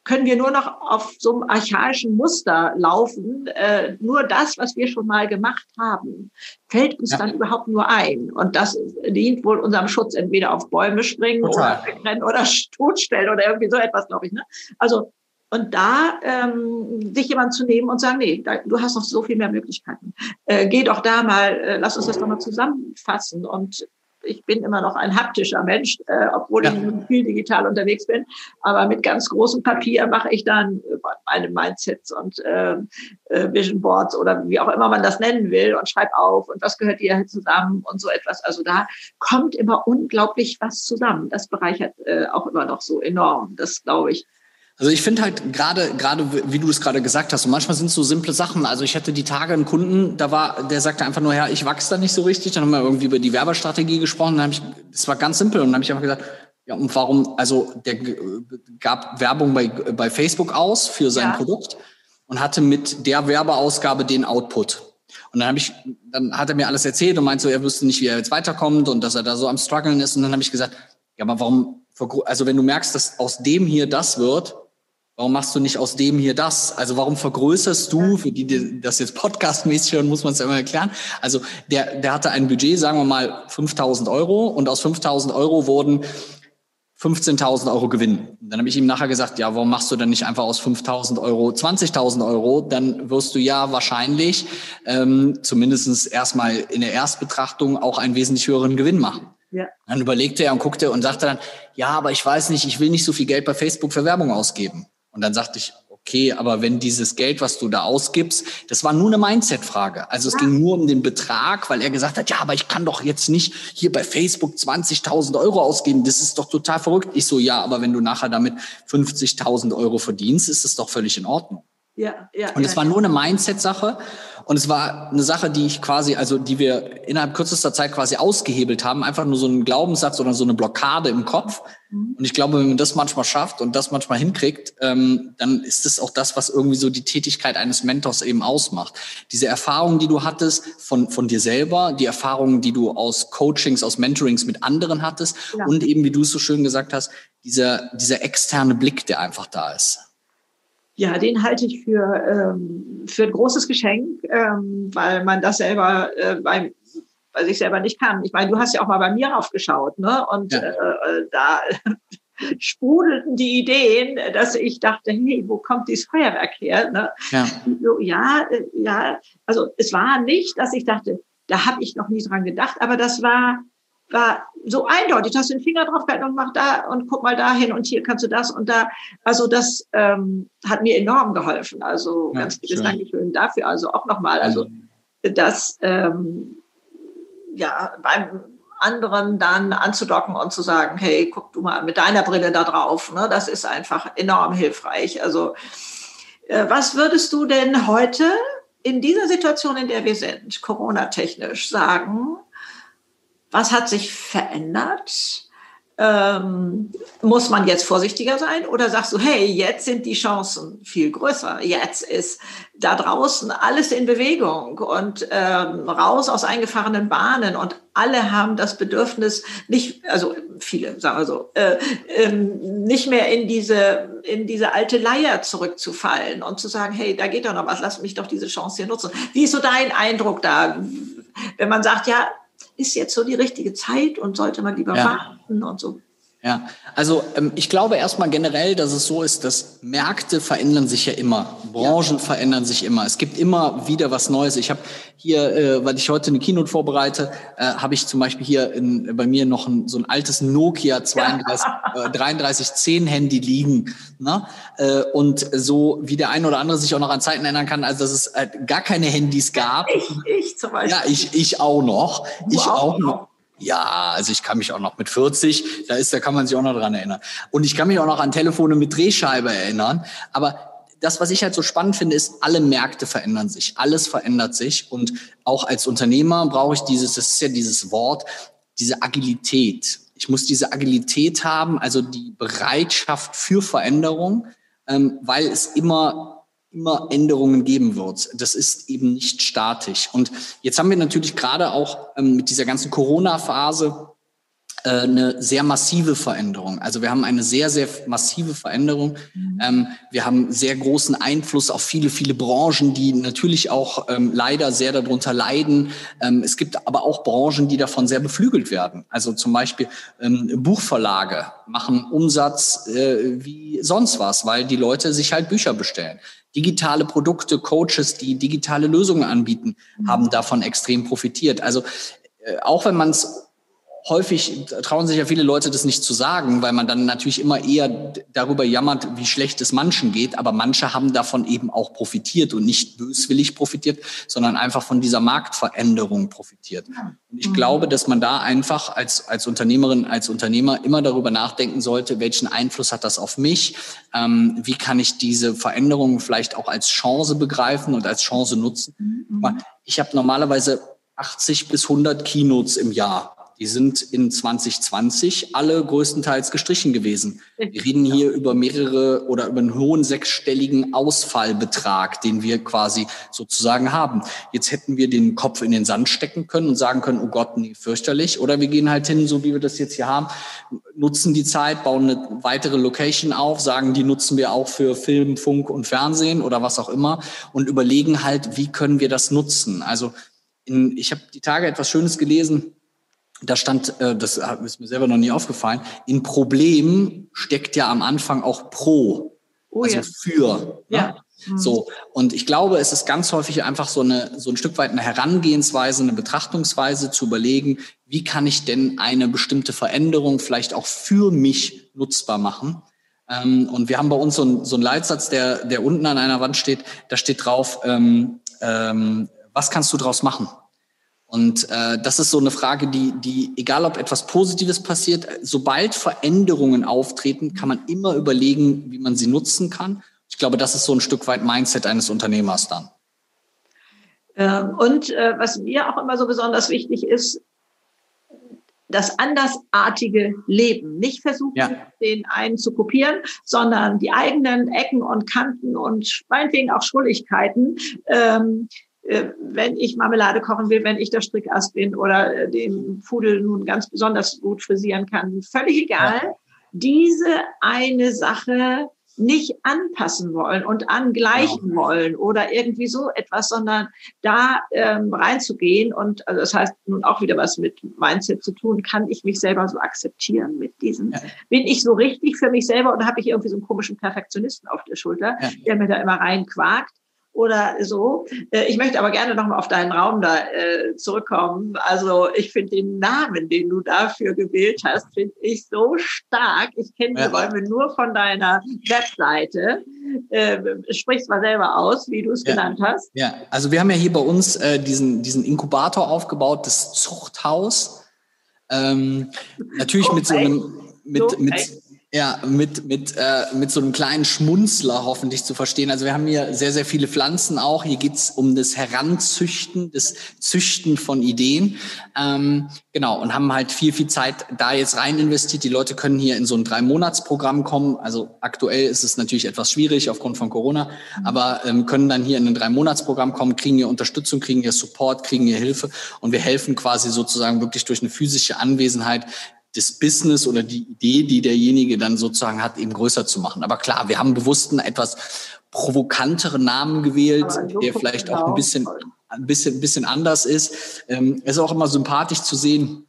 können wir nur noch auf so einem archaischen Muster laufen. Äh, nur das, was wir schon mal gemacht haben, fällt uns ja. dann überhaupt nur ein. Und das dient wohl unserem Schutz, entweder auf Bäume springen Total. oder wegrennen [laughs] oder totstellen oder irgendwie so etwas, glaube ich. Ne? Also und da ähm, sich jemand zu nehmen und sagen, nee, da, du hast noch so viel mehr Möglichkeiten. Äh, geh doch da mal, äh, lass uns das doch mal zusammenfassen und ich bin immer noch ein haptischer Mensch, äh, obwohl ja. ich viel digital unterwegs bin. Aber mit ganz großem Papier mache ich dann meine Mindsets und äh, äh, Vision Boards oder wie auch immer man das nennen will und schreibe auf und was gehört hier zusammen und so etwas. Also da kommt immer unglaublich was zusammen. Das bereichert äh, auch immer noch so enorm. Das glaube ich. Also ich finde halt gerade, gerade wie du es gerade gesagt hast, und manchmal sind es so simple Sachen. Also ich hatte die Tage einen Kunden, da war, der sagte einfach nur, ja, ich wachse da nicht so richtig. Dann haben wir irgendwie über die Werbestrategie gesprochen. Dann habe ich, das war ganz simpel. Und dann habe ich einfach gesagt, ja, und warum, also der gab Werbung bei, bei Facebook aus für sein ja. Produkt und hatte mit der Werbeausgabe den Output. Und dann habe ich, dann hat er mir alles erzählt und meinte so, er wüsste nicht, wie er jetzt weiterkommt und dass er da so am struggeln ist. Und dann habe ich gesagt, ja, aber warum, also wenn du merkst, dass aus dem hier das wird, Warum machst du nicht aus dem hier das? Also warum vergrößerst du, für die, die das jetzt podcastmäßig hören, muss man es ja immer erklären. Also der, der hatte ein Budget, sagen wir mal 5000 Euro und aus 5000 Euro wurden 15.000 Euro Gewinn. Dann habe ich ihm nachher gesagt, ja, warum machst du denn nicht einfach aus 5.000 Euro 20.000 Euro? Dann wirst du ja wahrscheinlich ähm, zumindest erstmal in der Erstbetrachtung auch einen wesentlich höheren Gewinn machen. Ja. Dann überlegte er und guckte und sagte dann, ja, aber ich weiß nicht, ich will nicht so viel Geld bei Facebook für Werbung ausgeben. Und dann sagte ich, okay, aber wenn dieses Geld, was du da ausgibst, das war nur eine Mindset-Frage. Also es ja. ging nur um den Betrag, weil er gesagt hat, ja, aber ich kann doch jetzt nicht hier bei Facebook 20.000 Euro ausgeben. Das ist doch total verrückt. Ich so, ja, aber wenn du nachher damit 50.000 Euro verdienst, ist das doch völlig in Ordnung. Ja, ja. Und es ja, war nur eine Mindset-Sache. Und es war eine Sache, die ich quasi, also die wir innerhalb kürzester Zeit quasi ausgehebelt haben. Einfach nur so einen Glaubenssatz oder so eine Blockade im Kopf. Mhm. Und ich glaube, wenn man das manchmal schafft und das manchmal hinkriegt, ähm, dann ist es auch das, was irgendwie so die Tätigkeit eines Mentors eben ausmacht. Diese Erfahrungen, die du hattest von, von dir selber, die Erfahrungen, die du aus Coachings, aus Mentorings mit anderen hattest ja. und eben, wie du es so schön gesagt hast, dieser, dieser externe Blick, der einfach da ist. Ja, den halte ich für, ähm, für ein großes Geschenk, ähm, weil man das selber äh, bei, bei sich selber nicht kann. Ich meine, du hast ja auch mal bei mir raufgeschaut, ne? Und ja. äh, äh da [laughs] sprudelten die Ideen, dass ich dachte, hey, wo kommt dieses Feuerwerk her? Ne? Ja. So, ja, äh, ja, also es war nicht, dass ich dachte, da habe ich noch nie dran gedacht, aber das war war so eindeutig. Du hast den Finger drauf gehalten und mach da und guck mal dahin und hier kannst du das und da. Also das ähm, hat mir enorm geholfen. Also ja, ganz vieles Dankeschön dafür. Also auch nochmal. Also das ähm, ja beim anderen dann anzudocken und zu sagen, hey, guck du mal mit deiner Brille da drauf. Ne? Das ist einfach enorm hilfreich. Also äh, was würdest du denn heute in dieser Situation, in der wir sind, Corona-technisch sagen? Was hat sich verändert? Ähm, muss man jetzt vorsichtiger sein oder sagst du, hey, jetzt sind die Chancen viel größer. Jetzt ist da draußen alles in Bewegung und ähm, raus aus eingefahrenen Bahnen und alle haben das Bedürfnis, nicht, also viele, sagen wir so, äh, ähm, nicht mehr in diese, in diese alte Leier zurückzufallen und zu sagen, hey, da geht doch noch was, lass mich doch diese Chance hier nutzen. Wie ist so dein Eindruck da, wenn man sagt, ja, ist jetzt so die richtige Zeit und sollte man lieber ja. warten und so. Ja, also ähm, ich glaube erstmal generell, dass es so ist, dass Märkte verändern sich ja immer, Branchen ja. verändern sich immer. Es gibt immer wieder was Neues. Ich habe hier, äh, weil ich heute eine Keynote vorbereite, äh, habe ich zum Beispiel hier in, bei mir noch ein, so ein altes Nokia [laughs] 32, äh, 3310 Handy liegen. Ne? Äh, und so wie der eine oder andere sich auch noch an Zeiten erinnern kann, als dass es äh, gar keine Handys gab. Ich, ich zum Beispiel. Ja, ich, ich auch noch. Du ich auch noch. Ja, also ich kann mich auch noch mit 40, da ist, da kann man sich auch noch dran erinnern. Und ich kann mich auch noch an Telefone mit Drehscheibe erinnern. Aber das, was ich halt so spannend finde, ist, alle Märkte verändern sich, alles verändert sich. Und auch als Unternehmer brauche ich dieses, das ist ja dieses Wort, diese Agilität. Ich muss diese Agilität haben, also die Bereitschaft für Veränderung, ähm, weil es immer immer Änderungen geben wird. Das ist eben nicht statisch. Und jetzt haben wir natürlich gerade auch ähm, mit dieser ganzen Corona-Phase äh, eine sehr massive Veränderung. Also wir haben eine sehr, sehr massive Veränderung. Mhm. Ähm, wir haben sehr großen Einfluss auf viele, viele Branchen, die natürlich auch ähm, leider sehr darunter leiden. Ähm, es gibt aber auch Branchen, die davon sehr beflügelt werden. Also zum Beispiel ähm, Buchverlage machen Umsatz äh, wie sonst was, weil die Leute sich halt Bücher bestellen. Digitale Produkte, Coaches, die digitale Lösungen anbieten, mhm. haben davon extrem profitiert. Also äh, auch wenn man es häufig trauen sich ja viele Leute das nicht zu sagen, weil man dann natürlich immer eher darüber jammert, wie schlecht es manchen geht. Aber manche haben davon eben auch profitiert und nicht böswillig profitiert, sondern einfach von dieser Marktveränderung profitiert. Und ich mhm. glaube, dass man da einfach als, als Unternehmerin, als Unternehmer immer darüber nachdenken sollte, welchen Einfluss hat das auf mich? Ähm, wie kann ich diese Veränderung vielleicht auch als Chance begreifen und als Chance nutzen? Mhm. Ich habe normalerweise 80 bis 100 Keynotes im Jahr. Die sind in 2020 alle größtenteils gestrichen gewesen. Wir reden hier über mehrere oder über einen hohen sechsstelligen Ausfallbetrag, den wir quasi sozusagen haben. Jetzt hätten wir den Kopf in den Sand stecken können und sagen können, oh Gott, nee, fürchterlich. Oder wir gehen halt hin, so wie wir das jetzt hier haben, nutzen die Zeit, bauen eine weitere Location auf, sagen, die nutzen wir auch für Film, Funk und Fernsehen oder was auch immer und überlegen halt, wie können wir das nutzen. Also in, ich habe die Tage etwas Schönes gelesen da stand, äh, das ist mir selber noch nie aufgefallen, in Problem steckt ja am Anfang auch pro, oh, also ja. für. Ne? Ja. Ne? So. Und ich glaube, es ist ganz häufig einfach so eine, so ein Stück weit eine Herangehensweise, eine Betrachtungsweise zu überlegen, wie kann ich denn eine bestimmte Veränderung vielleicht auch für mich nutzbar machen? Ähm, und wir haben bei uns so, ein, so einen Leitsatz, der, der unten an einer Wand steht, da steht drauf, ähm, ähm, was kannst du draus machen? Und äh, das ist so eine Frage, die, die, egal ob etwas Positives passiert, sobald Veränderungen auftreten, kann man immer überlegen, wie man sie nutzen kann. Ich glaube, das ist so ein Stück weit Mindset eines Unternehmers dann. Ähm, und äh, was mir auch immer so besonders wichtig ist, das andersartige Leben. Nicht versuchen, ja. den einen zu kopieren, sondern die eigenen Ecken und Kanten und meinetwegen auch Schuldigkeiten. Ähm, äh, wenn ich Marmelade kochen will, wenn ich der Strickast bin oder äh, den Pudel nun ganz besonders gut frisieren kann, völlig egal. Ja. Diese eine Sache nicht anpassen wollen und angleichen ja. wollen oder irgendwie so etwas, sondern da ähm, reinzugehen und also das heißt nun auch wieder was mit Mindset zu tun, kann ich mich selber so akzeptieren mit diesen, ja. bin ich so richtig für mich selber oder habe ich irgendwie so einen komischen Perfektionisten auf der Schulter, ja. der mir da immer reinquakt oder so. Äh, ich möchte aber gerne nochmal auf deinen Raum da äh, zurückkommen. Also ich finde den Namen, den du dafür gewählt hast, finde ich so stark. Ich kenne die ja. Räume nur von deiner Webseite. Äh, sprich mal selber aus, wie du es ja. genannt hast. Ja, also wir haben ja hier bei uns äh, diesen, diesen Inkubator aufgebaut, das Zuchthaus. Ähm, natürlich oh, mit so einem, mit, so, mit, ja, mit, mit, äh, mit so einem kleinen Schmunzler hoffentlich zu verstehen. Also wir haben hier sehr, sehr viele Pflanzen auch. Hier geht's um das Heranzüchten, das Züchten von Ideen. Ähm, genau, und haben halt viel, viel Zeit da jetzt rein investiert. Die Leute können hier in so ein Drei-Monats-Programm kommen. Also aktuell ist es natürlich etwas schwierig aufgrund von Corona, aber ähm, können dann hier in ein Drei-Monats-Programm kommen, kriegen hier Unterstützung, kriegen hier Support, kriegen hier Hilfe und wir helfen quasi sozusagen wirklich durch eine physische Anwesenheit das Business oder die Idee, die derjenige dann sozusagen hat, eben größer zu machen. Aber klar, wir haben bewusst einen etwas provokanteren Namen gewählt, der vielleicht auch ein bisschen, ein bisschen, ein bisschen anders ist. Ähm, es ist auch immer sympathisch zu sehen,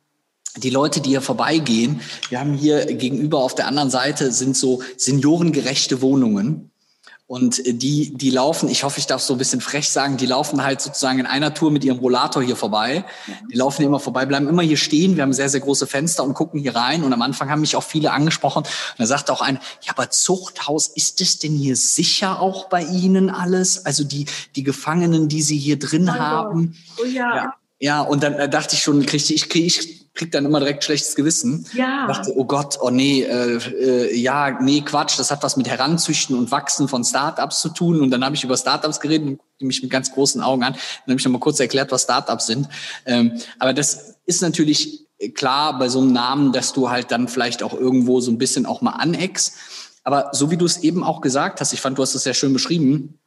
die Leute, die hier vorbeigehen, wir haben hier gegenüber auf der anderen Seite sind so seniorengerechte Wohnungen. Und die, die laufen, ich hoffe, ich darf so ein bisschen frech sagen, die laufen halt sozusagen in einer Tour mit ihrem Rollator hier vorbei. Die laufen immer vorbei, bleiben immer hier stehen. Wir haben sehr, sehr große Fenster und gucken hier rein. Und am Anfang haben mich auch viele angesprochen. Und da sagte auch ein, ja, aber Zuchthaus, ist es denn hier sicher auch bei Ihnen alles? Also die, die Gefangenen, die Sie hier drin oh, haben? Oh ja. ja. Ja, und dann äh, dachte ich schon, krieg ich, krieg ich krieg dann immer direkt schlechtes Gewissen. Ja. Dachte, oh Gott, oh nee, äh, äh, ja, nee, Quatsch, das hat was mit Heranzüchten und Wachsen von Startups zu tun. Und dann habe ich über Startups geredet und die mich mit ganz großen Augen an. Dann habe ich noch mal kurz erklärt, was Startups sind. Ähm, aber das ist natürlich klar bei so einem Namen, dass du halt dann vielleicht auch irgendwo so ein bisschen auch mal aneckst. Aber so wie du es eben auch gesagt hast, ich fand, du hast es sehr schön beschrieben,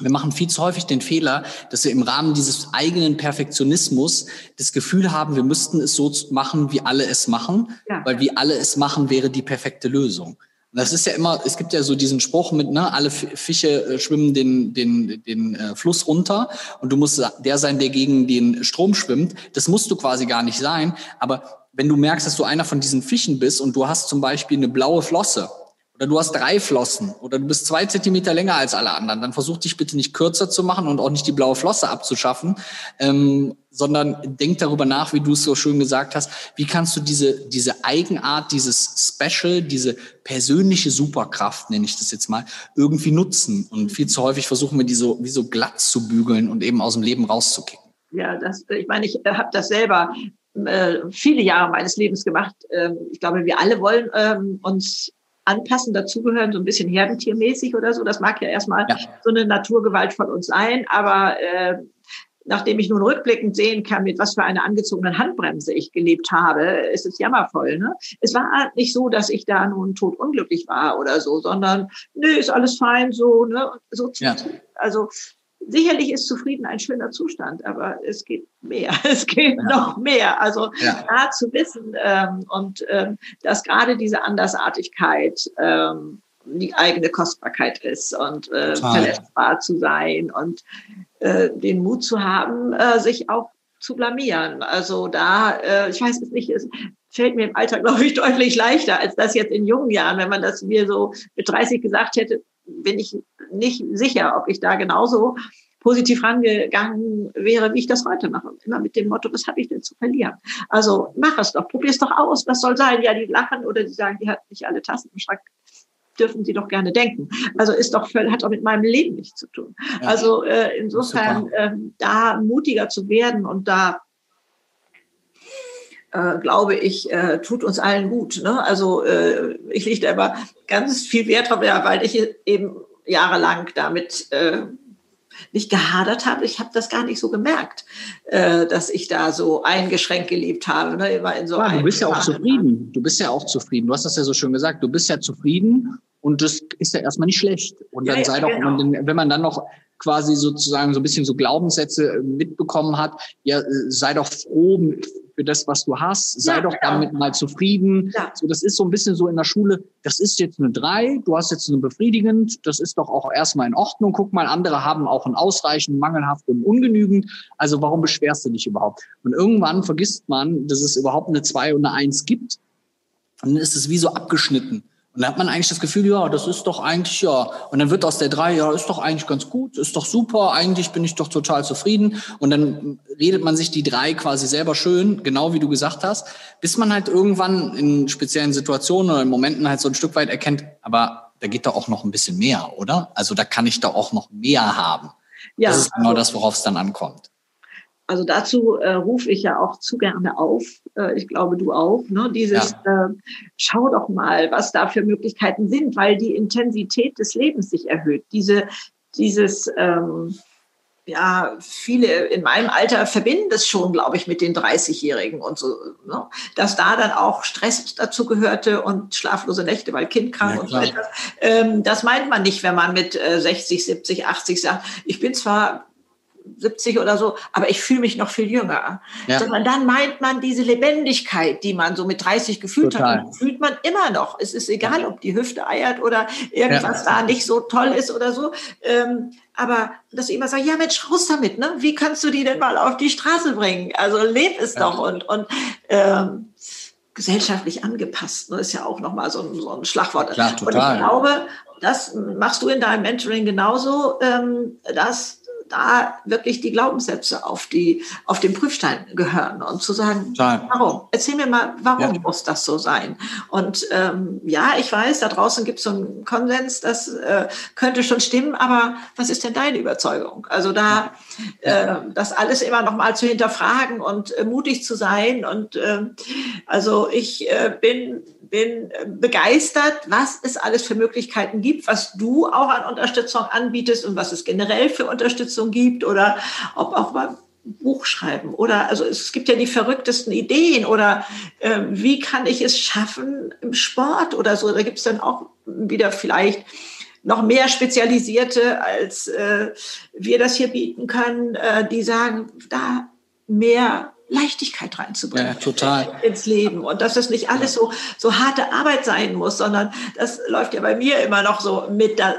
wir machen viel zu häufig den Fehler, dass wir im Rahmen dieses eigenen Perfektionismus das Gefühl haben, wir müssten es so machen, wie alle es machen, ja. weil wie alle es machen, wäre die perfekte Lösung. Und das ist ja immer, es gibt ja so diesen Spruch mit, ne, alle Fische äh, schwimmen den, den, den äh, Fluss runter und du musst der sein, der gegen den Strom schwimmt. Das musst du quasi gar nicht sein. Aber wenn du merkst, dass du einer von diesen Fischen bist und du hast zum Beispiel eine blaue Flosse, oder du hast drei Flossen oder du bist zwei Zentimeter länger als alle anderen, dann versuch dich bitte nicht kürzer zu machen und auch nicht die blaue Flosse abzuschaffen, ähm, sondern denk darüber nach, wie du es so schön gesagt hast, wie kannst du diese, diese Eigenart, dieses Special, diese persönliche Superkraft, nenne ich das jetzt mal, irgendwie nutzen. Und viel zu häufig versuchen wir die so, wie so glatt zu bügeln und eben aus dem Leben rauszukicken. Ja, das, ich meine, ich äh, habe das selber äh, viele Jahre meines Lebens gemacht. Ähm, ich glaube, wir alle wollen ähm, uns anpassen, dazugehören, so ein bisschen herdentiermäßig oder so. Das mag ja erstmal ja. so eine Naturgewalt von uns sein, aber äh, nachdem ich nun rückblickend sehen kann, mit was für einer angezogenen Handbremse ich gelebt habe, ist es jammervoll. Ne? Es war nicht so, dass ich da nun totunglücklich war oder so, sondern nö, ist alles fein so. Ne? so ja. Also sicherlich ist zufrieden ein schöner Zustand, aber es geht mehr, [laughs] es geht ja. noch mehr. Also ja. da zu wissen ähm, und ähm, dass gerade diese Andersartigkeit ähm, die eigene Kostbarkeit ist und äh, verletzbar zu sein und äh, den Mut zu haben, äh, sich auch zu blamieren. Also da, äh, ich weiß es nicht, es fällt mir im Alter, [laughs] glaube ich, deutlich leichter, als das jetzt in jungen Jahren, wenn man das mir so mit 30 gesagt hätte, bin ich nicht sicher, ob ich da genauso positiv rangegangen wäre, wie ich das heute mache. Immer mit dem Motto, was habe ich denn zu verlieren? Also mach es doch, probier es doch aus, was soll sein? Ja, die lachen oder die sagen, die hat nicht alle Tassen im Schrank dürfen sie doch gerne denken. Also ist doch hat doch mit meinem Leben nichts zu tun. Ja. Also äh, insofern äh, da mutiger zu werden und da äh, glaube ich, äh, tut uns allen gut. Ne? Also äh, ich lege da immer ganz viel Wert drauf, ja, weil ich eben jahrelang damit äh, nicht gehadert habe. Ich habe das gar nicht so gemerkt, äh, dass ich da so eingeschränkt gelebt habe. Ne? Immer in so ja, du bist ja auch zufrieden. Du bist ja auch zufrieden. Du hast das ja so schön gesagt. Du bist ja zufrieden und das ist ja erstmal nicht schlecht. Und dann ja, sei doch, genau. wenn man dann noch quasi sozusagen so ein bisschen so Glaubenssätze mitbekommen hat, ja, sei doch froh für das, was du hast, sei ja, doch genau. damit mal zufrieden. Ja. So, das ist so ein bisschen so in der Schule, das ist jetzt eine drei, du hast jetzt eine befriedigend, das ist doch auch erstmal in Ordnung. Guck mal, andere haben auch ein ausreichend, mangelhaft und ungenügend. Also warum beschwerst du dich überhaupt? Und irgendwann vergisst man, dass es überhaupt eine zwei und eine eins gibt. Und dann ist es wie so abgeschnitten. Und dann hat man eigentlich das Gefühl, ja, das ist doch eigentlich, ja. Und dann wird aus der drei, ja, ist doch eigentlich ganz gut, ist doch super, eigentlich bin ich doch total zufrieden. Und dann redet man sich die drei quasi selber schön, genau wie du gesagt hast, bis man halt irgendwann in speziellen Situationen oder in Momenten halt so ein Stück weit erkennt, aber da geht doch auch noch ein bisschen mehr, oder? Also da kann ich doch auch noch mehr haben. Ja. Das ist genau das, worauf es dann ankommt. Also dazu äh, rufe ich ja auch zu gerne auf. Äh, ich glaube, du auch. Ne? Dieses, ja. äh, schau doch mal, was da für Möglichkeiten sind, weil die Intensität des Lebens sich erhöht. Diese, dieses, ähm, ja, viele in meinem Alter verbinden das schon, glaube ich, mit den 30-Jährigen und so, ne? dass da dann auch Stress dazu gehörte und schlaflose Nächte, weil Kind krank ja, und so etwas. Ähm, das meint man nicht, wenn man mit äh, 60, 70, 80 sagt, ich bin zwar 70 oder so, aber ich fühle mich noch viel jünger. Ja. Sondern dann meint man diese Lebendigkeit, die man so mit 30 gefühlt Total. hat, fühlt man immer noch. Es ist egal, ob die Hüfte eiert oder irgendwas ja. da nicht so toll ist oder so. Ähm, aber dass ich immer sage, ja Mensch, raus damit, ne? Wie kannst du die denn mal auf die Straße bringen? Also leb es ja. doch und, und ähm, gesellschaftlich angepasst, ne, ist ja auch nochmal so ein, so ein Schlagwort. Klar, total. Und ich glaube, das machst du in deinem Mentoring genauso, ähm, dass da wirklich die Glaubenssätze auf, die, auf den Prüfstein gehören und zu sagen, Nein. warum? Erzähl mir mal, warum ja. muss das so sein? Und ähm, ja, ich weiß, da draußen gibt es so einen Konsens, das äh, könnte schon stimmen, aber was ist denn deine Überzeugung? Also da äh, das alles immer noch mal zu hinterfragen und äh, mutig zu sein. Und äh, also ich äh, bin bin begeistert, was es alles für Möglichkeiten gibt, was du auch an Unterstützung anbietest und was es generell für Unterstützung gibt oder ob auch mal Buch schreiben oder also es gibt ja die verrücktesten Ideen oder äh, wie kann ich es schaffen im Sport oder so. Da gibt es dann auch wieder vielleicht noch mehr Spezialisierte, als äh, wir das hier bieten können, äh, die sagen, da mehr Leichtigkeit reinzubringen. Ja, total. Ins Leben. Und dass es nicht alles so, so harte Arbeit sein muss, sondern das läuft ja bei mir immer noch so mit da,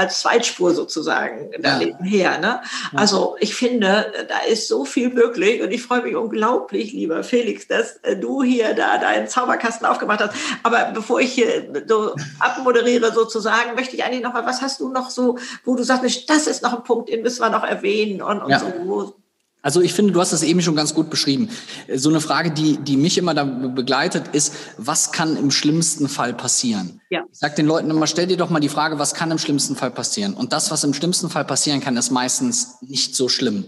als Zweitspur sozusagen daneben ja. her. Ne? Also ich finde, da ist so viel möglich und ich freue mich unglaublich, lieber Felix, dass äh, du hier da deinen Zauberkasten aufgemacht hast. Aber bevor ich hier so abmoderiere sozusagen, möchte ich eigentlich noch mal, was hast du noch so, wo du sagst, das ist noch ein Punkt, den müssen wir noch erwähnen und, und ja. so, also ich finde, du hast das eben schon ganz gut beschrieben. So eine Frage, die, die mich immer da begleitet, ist, was kann im schlimmsten Fall passieren? Ja. Ich sage den Leuten immer, stell dir doch mal die Frage, was kann im schlimmsten Fall passieren? Und das, was im schlimmsten Fall passieren kann, ist meistens nicht so schlimm.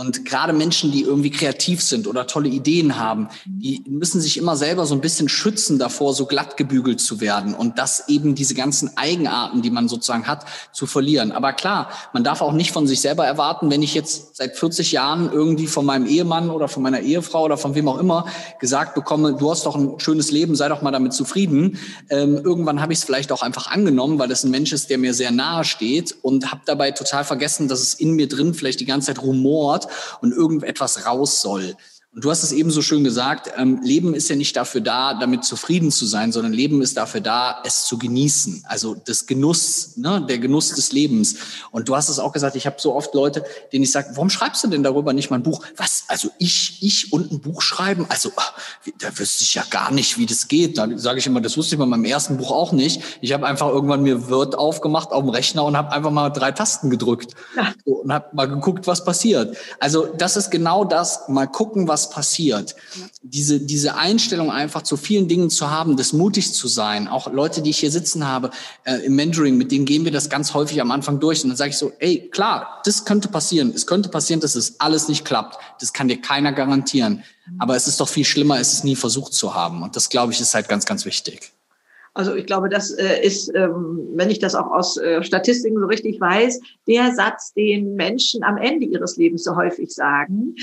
Und gerade Menschen, die irgendwie kreativ sind oder tolle Ideen haben, die müssen sich immer selber so ein bisschen schützen davor, so glatt gebügelt zu werden und das eben diese ganzen Eigenarten, die man sozusagen hat, zu verlieren. Aber klar, man darf auch nicht von sich selber erwarten, wenn ich jetzt seit 40 Jahren irgendwie von meinem Ehemann oder von meiner Ehefrau oder von wem auch immer gesagt bekomme, du hast doch ein schönes Leben, sei doch mal damit zufrieden. Ähm, irgendwann habe ich es vielleicht auch einfach angenommen, weil es ein Mensch ist, der mir sehr nahe steht und habe dabei total vergessen, dass es in mir drin vielleicht die ganze Zeit rumort und irgendetwas raus soll. Und du hast es eben so schön gesagt, ähm, Leben ist ja nicht dafür da, damit zufrieden zu sein, sondern Leben ist dafür da, es zu genießen. Also das Genuss, ne, der Genuss des Lebens. Und du hast es auch gesagt, ich habe so oft Leute, denen ich sage, warum schreibst du denn darüber nicht mal ein Buch? Was? Also ich, ich und ein Buch schreiben? Also da wüsste ich ja gar nicht, wie das geht. Da sage ich immer, das wusste ich bei meinem ersten Buch auch nicht. Ich habe einfach irgendwann mir Word aufgemacht auf dem Rechner und habe einfach mal drei Tasten gedrückt ja. und habe mal geguckt, was passiert. Also das ist genau das, mal gucken, was was passiert. Diese, diese Einstellung einfach zu vielen Dingen zu haben, das mutig zu sein. Auch Leute, die ich hier sitzen habe äh, im Mentoring, mit denen gehen wir das ganz häufig am Anfang durch. Und dann sage ich so, ey, klar, das könnte passieren. Es könnte passieren, dass es alles nicht klappt. Das kann dir keiner garantieren. Aber es ist doch viel schlimmer, es nie versucht zu haben. Und das, glaube ich, ist halt ganz, ganz wichtig. Also ich glaube, das äh, ist, ähm, wenn ich das auch aus äh, Statistiken so richtig weiß, der Satz, den Menschen am Ende ihres Lebens so häufig sagen.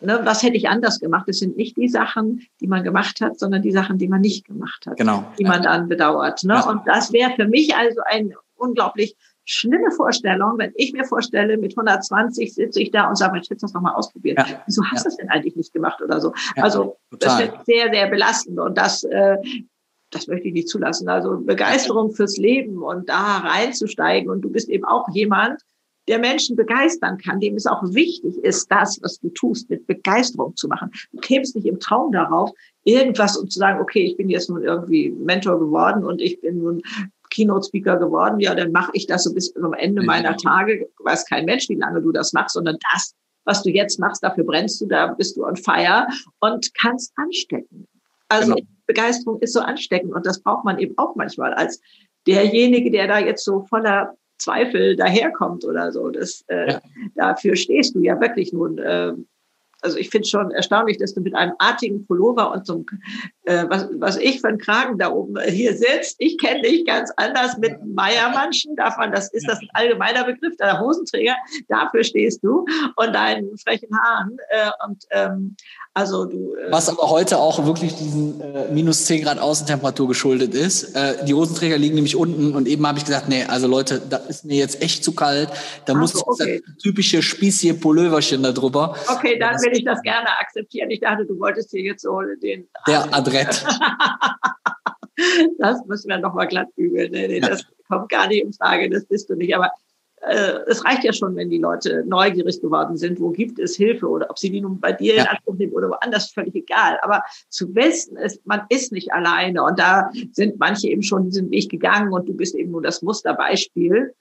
Ne, was hätte ich anders gemacht? Das sind nicht die Sachen, die man gemacht hat, sondern die Sachen, die man nicht gemacht hat, genau. die man dann bedauert. Ne? Ja. Und das wäre für mich also ein unglaublich schlimme Vorstellung, wenn ich mir vorstelle, mit 120 sitze ich da und sage, ich hätte das nochmal ausprobiert. Ja. Wieso hast du ja. das denn eigentlich nicht gemacht oder so? Also total. das ist sehr, sehr belastend und das, äh, das möchte ich nicht zulassen. Also Begeisterung fürs Leben und da reinzusteigen und du bist eben auch jemand, der Menschen begeistern kann, dem es auch wichtig ist, das, was du tust, mit Begeisterung zu machen. Du kämst nicht im Traum darauf, irgendwas und zu sagen, okay, ich bin jetzt nun irgendwie Mentor geworden und ich bin nun Keynote-Speaker geworden, ja, dann mache ich das so bis zum Ende meiner Tage. Weiß kein Mensch, wie lange du das machst, sondern das, was du jetzt machst, dafür brennst du, da bist du on fire und kannst anstecken. Also genau. Begeisterung ist so ansteckend und das braucht man eben auch manchmal als derjenige, der da jetzt so voller Zweifel daherkommt oder so. Das, äh, ja. Dafür stehst du ja wirklich nun. Äh, also ich finde schon erstaunlich, dass du mit einem artigen Pullover und so einem, äh, was, was ich für einen Kragen da oben hier sitzt. Ich kenne dich ganz anders mit Meiermannschen. Davon, das ist das ein allgemeiner Begriff, der Hosenträger. Dafür stehst du und deinen frechen Haaren. Äh, und ähm, also du. Äh, Was aber heute auch wirklich diesen äh, minus 10 Grad Außentemperatur geschuldet ist. Äh, die Hosenträger liegen nämlich unten und eben habe ich gesagt, nee, also Leute, da ist mir jetzt echt zu kalt. Da muss so, okay. das typische spießige Pulloverchen da drüber. Okay, dann will ich das gerne akzeptieren. Ich dachte, du wolltest hier jetzt so den. Der Adrett. [laughs] das müssen wir nochmal glatt bügeln. Nee, nee, das kommt gar nicht in Frage, das bist du nicht. Aber äh, es reicht ja schon, wenn die Leute neugierig geworden sind, wo gibt es Hilfe oder ob sie die nun bei dir ja. in Anspruch nehmen oder woanders, völlig egal. Aber zu wissen ist, man ist nicht alleine und da sind manche eben schon diesen Weg gegangen und du bist eben nur das Musterbeispiel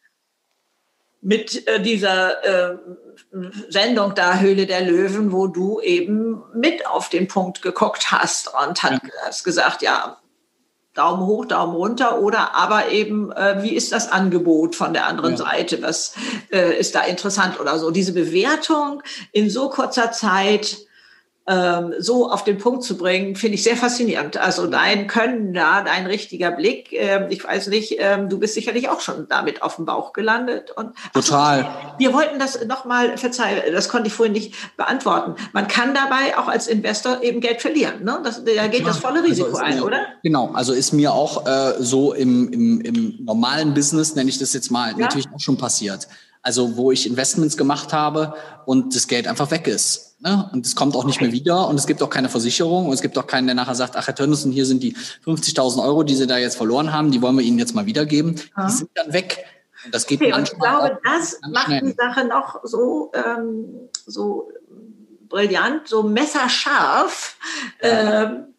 mit äh, dieser äh, Sendung da Höhle der Löwen, wo du eben mit auf den Punkt geguckt hast und hat, ja. hast gesagt, ja, Daumen hoch, Daumen runter oder aber eben, äh, wie ist das Angebot von der anderen ja. Seite? Was äh, ist da interessant oder so? Diese Bewertung in so kurzer Zeit ähm, so auf den Punkt zu bringen, finde ich sehr faszinierend. Also dein Können da, dein richtiger Blick. Ähm, ich weiß nicht, ähm, du bist sicherlich auch schon damit auf dem Bauch gelandet. Und, Total. Also, wir wollten das nochmal, verzeih, das konnte ich vorhin nicht beantworten. Man kann dabei auch als Investor eben Geld verlieren. Ne? Das, da geht ja, das volle also Risiko also ein, oder? Genau, also ist mir auch äh, so im, im, im normalen Business, nenne ich das jetzt mal, ja? natürlich auch schon passiert. Also wo ich Investments gemacht habe und das Geld einfach weg ist. Ne? Und es kommt auch nicht mehr wieder und es gibt auch keine Versicherung und es gibt auch keinen, der nachher sagt, ach Herr Tönnissen, hier sind die 50.000 Euro, die Sie da jetzt verloren haben, die wollen wir Ihnen jetzt mal wiedergeben. Ja. Die sind dann weg. Und das geht okay, und ich glaube, das macht schnell. die Sache noch so, ähm, so brillant, so messerscharf. Ja. Ähm,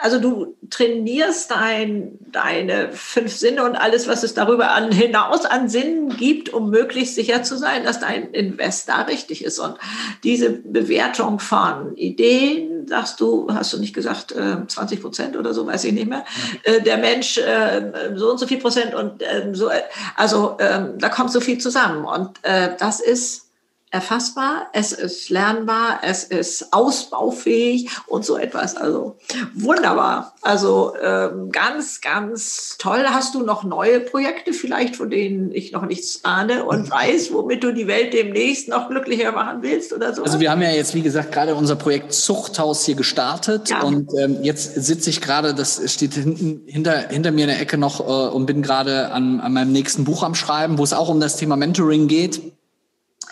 also du trainierst dein, deine fünf Sinne und alles, was es darüber an, hinaus an Sinnen gibt, um möglichst sicher zu sein, dass dein Invest da richtig ist. Und diese Bewertung von Ideen, sagst du, hast du nicht gesagt, 20 äh, Prozent oder so, weiß ich nicht mehr, äh, der Mensch äh, so und so viel Prozent und so, also ähm, da kommt so viel zusammen. Und das ist erfassbar, es ist lernbar, es ist ausbaufähig und so etwas. Also wunderbar. Also ähm, ganz, ganz toll. Hast du noch neue Projekte vielleicht, von denen ich noch nichts ahne und mhm. weiß, womit du die Welt demnächst noch glücklicher machen willst oder so? Also wir haben ja jetzt, wie gesagt, gerade unser Projekt Zuchthaus hier gestartet ja. und ähm, jetzt sitze ich gerade, das steht hinten, hinter, hinter mir in der Ecke noch äh, und bin gerade an, an meinem nächsten Buch am Schreiben, wo es auch um das Thema Mentoring geht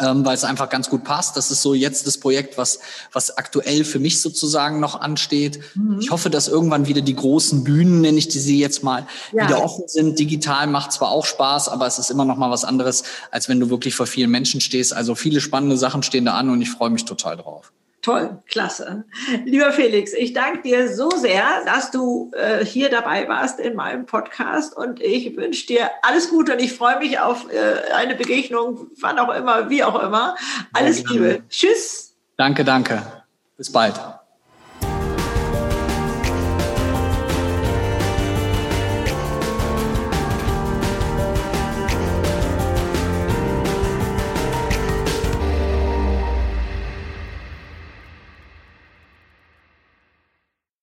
ähm, weil es einfach ganz gut passt. Das ist so jetzt das Projekt, was, was aktuell für mich sozusagen noch ansteht. Mhm. Ich hoffe, dass irgendwann wieder die großen Bühnen, nenne ich die sie jetzt mal, ja. wieder offen sind. Digital macht zwar auch Spaß, aber es ist immer noch mal was anderes, als wenn du wirklich vor vielen Menschen stehst. Also viele spannende Sachen stehen da an und ich freue mich total drauf. Toll, klasse. Lieber Felix, ich danke dir so sehr, dass du äh, hier dabei warst in meinem Podcast und ich wünsche dir alles Gute und ich freue mich auf äh, eine Begegnung, wann auch immer, wie auch immer. Alles Liebe. Tschüss. Danke, danke. Bis bald.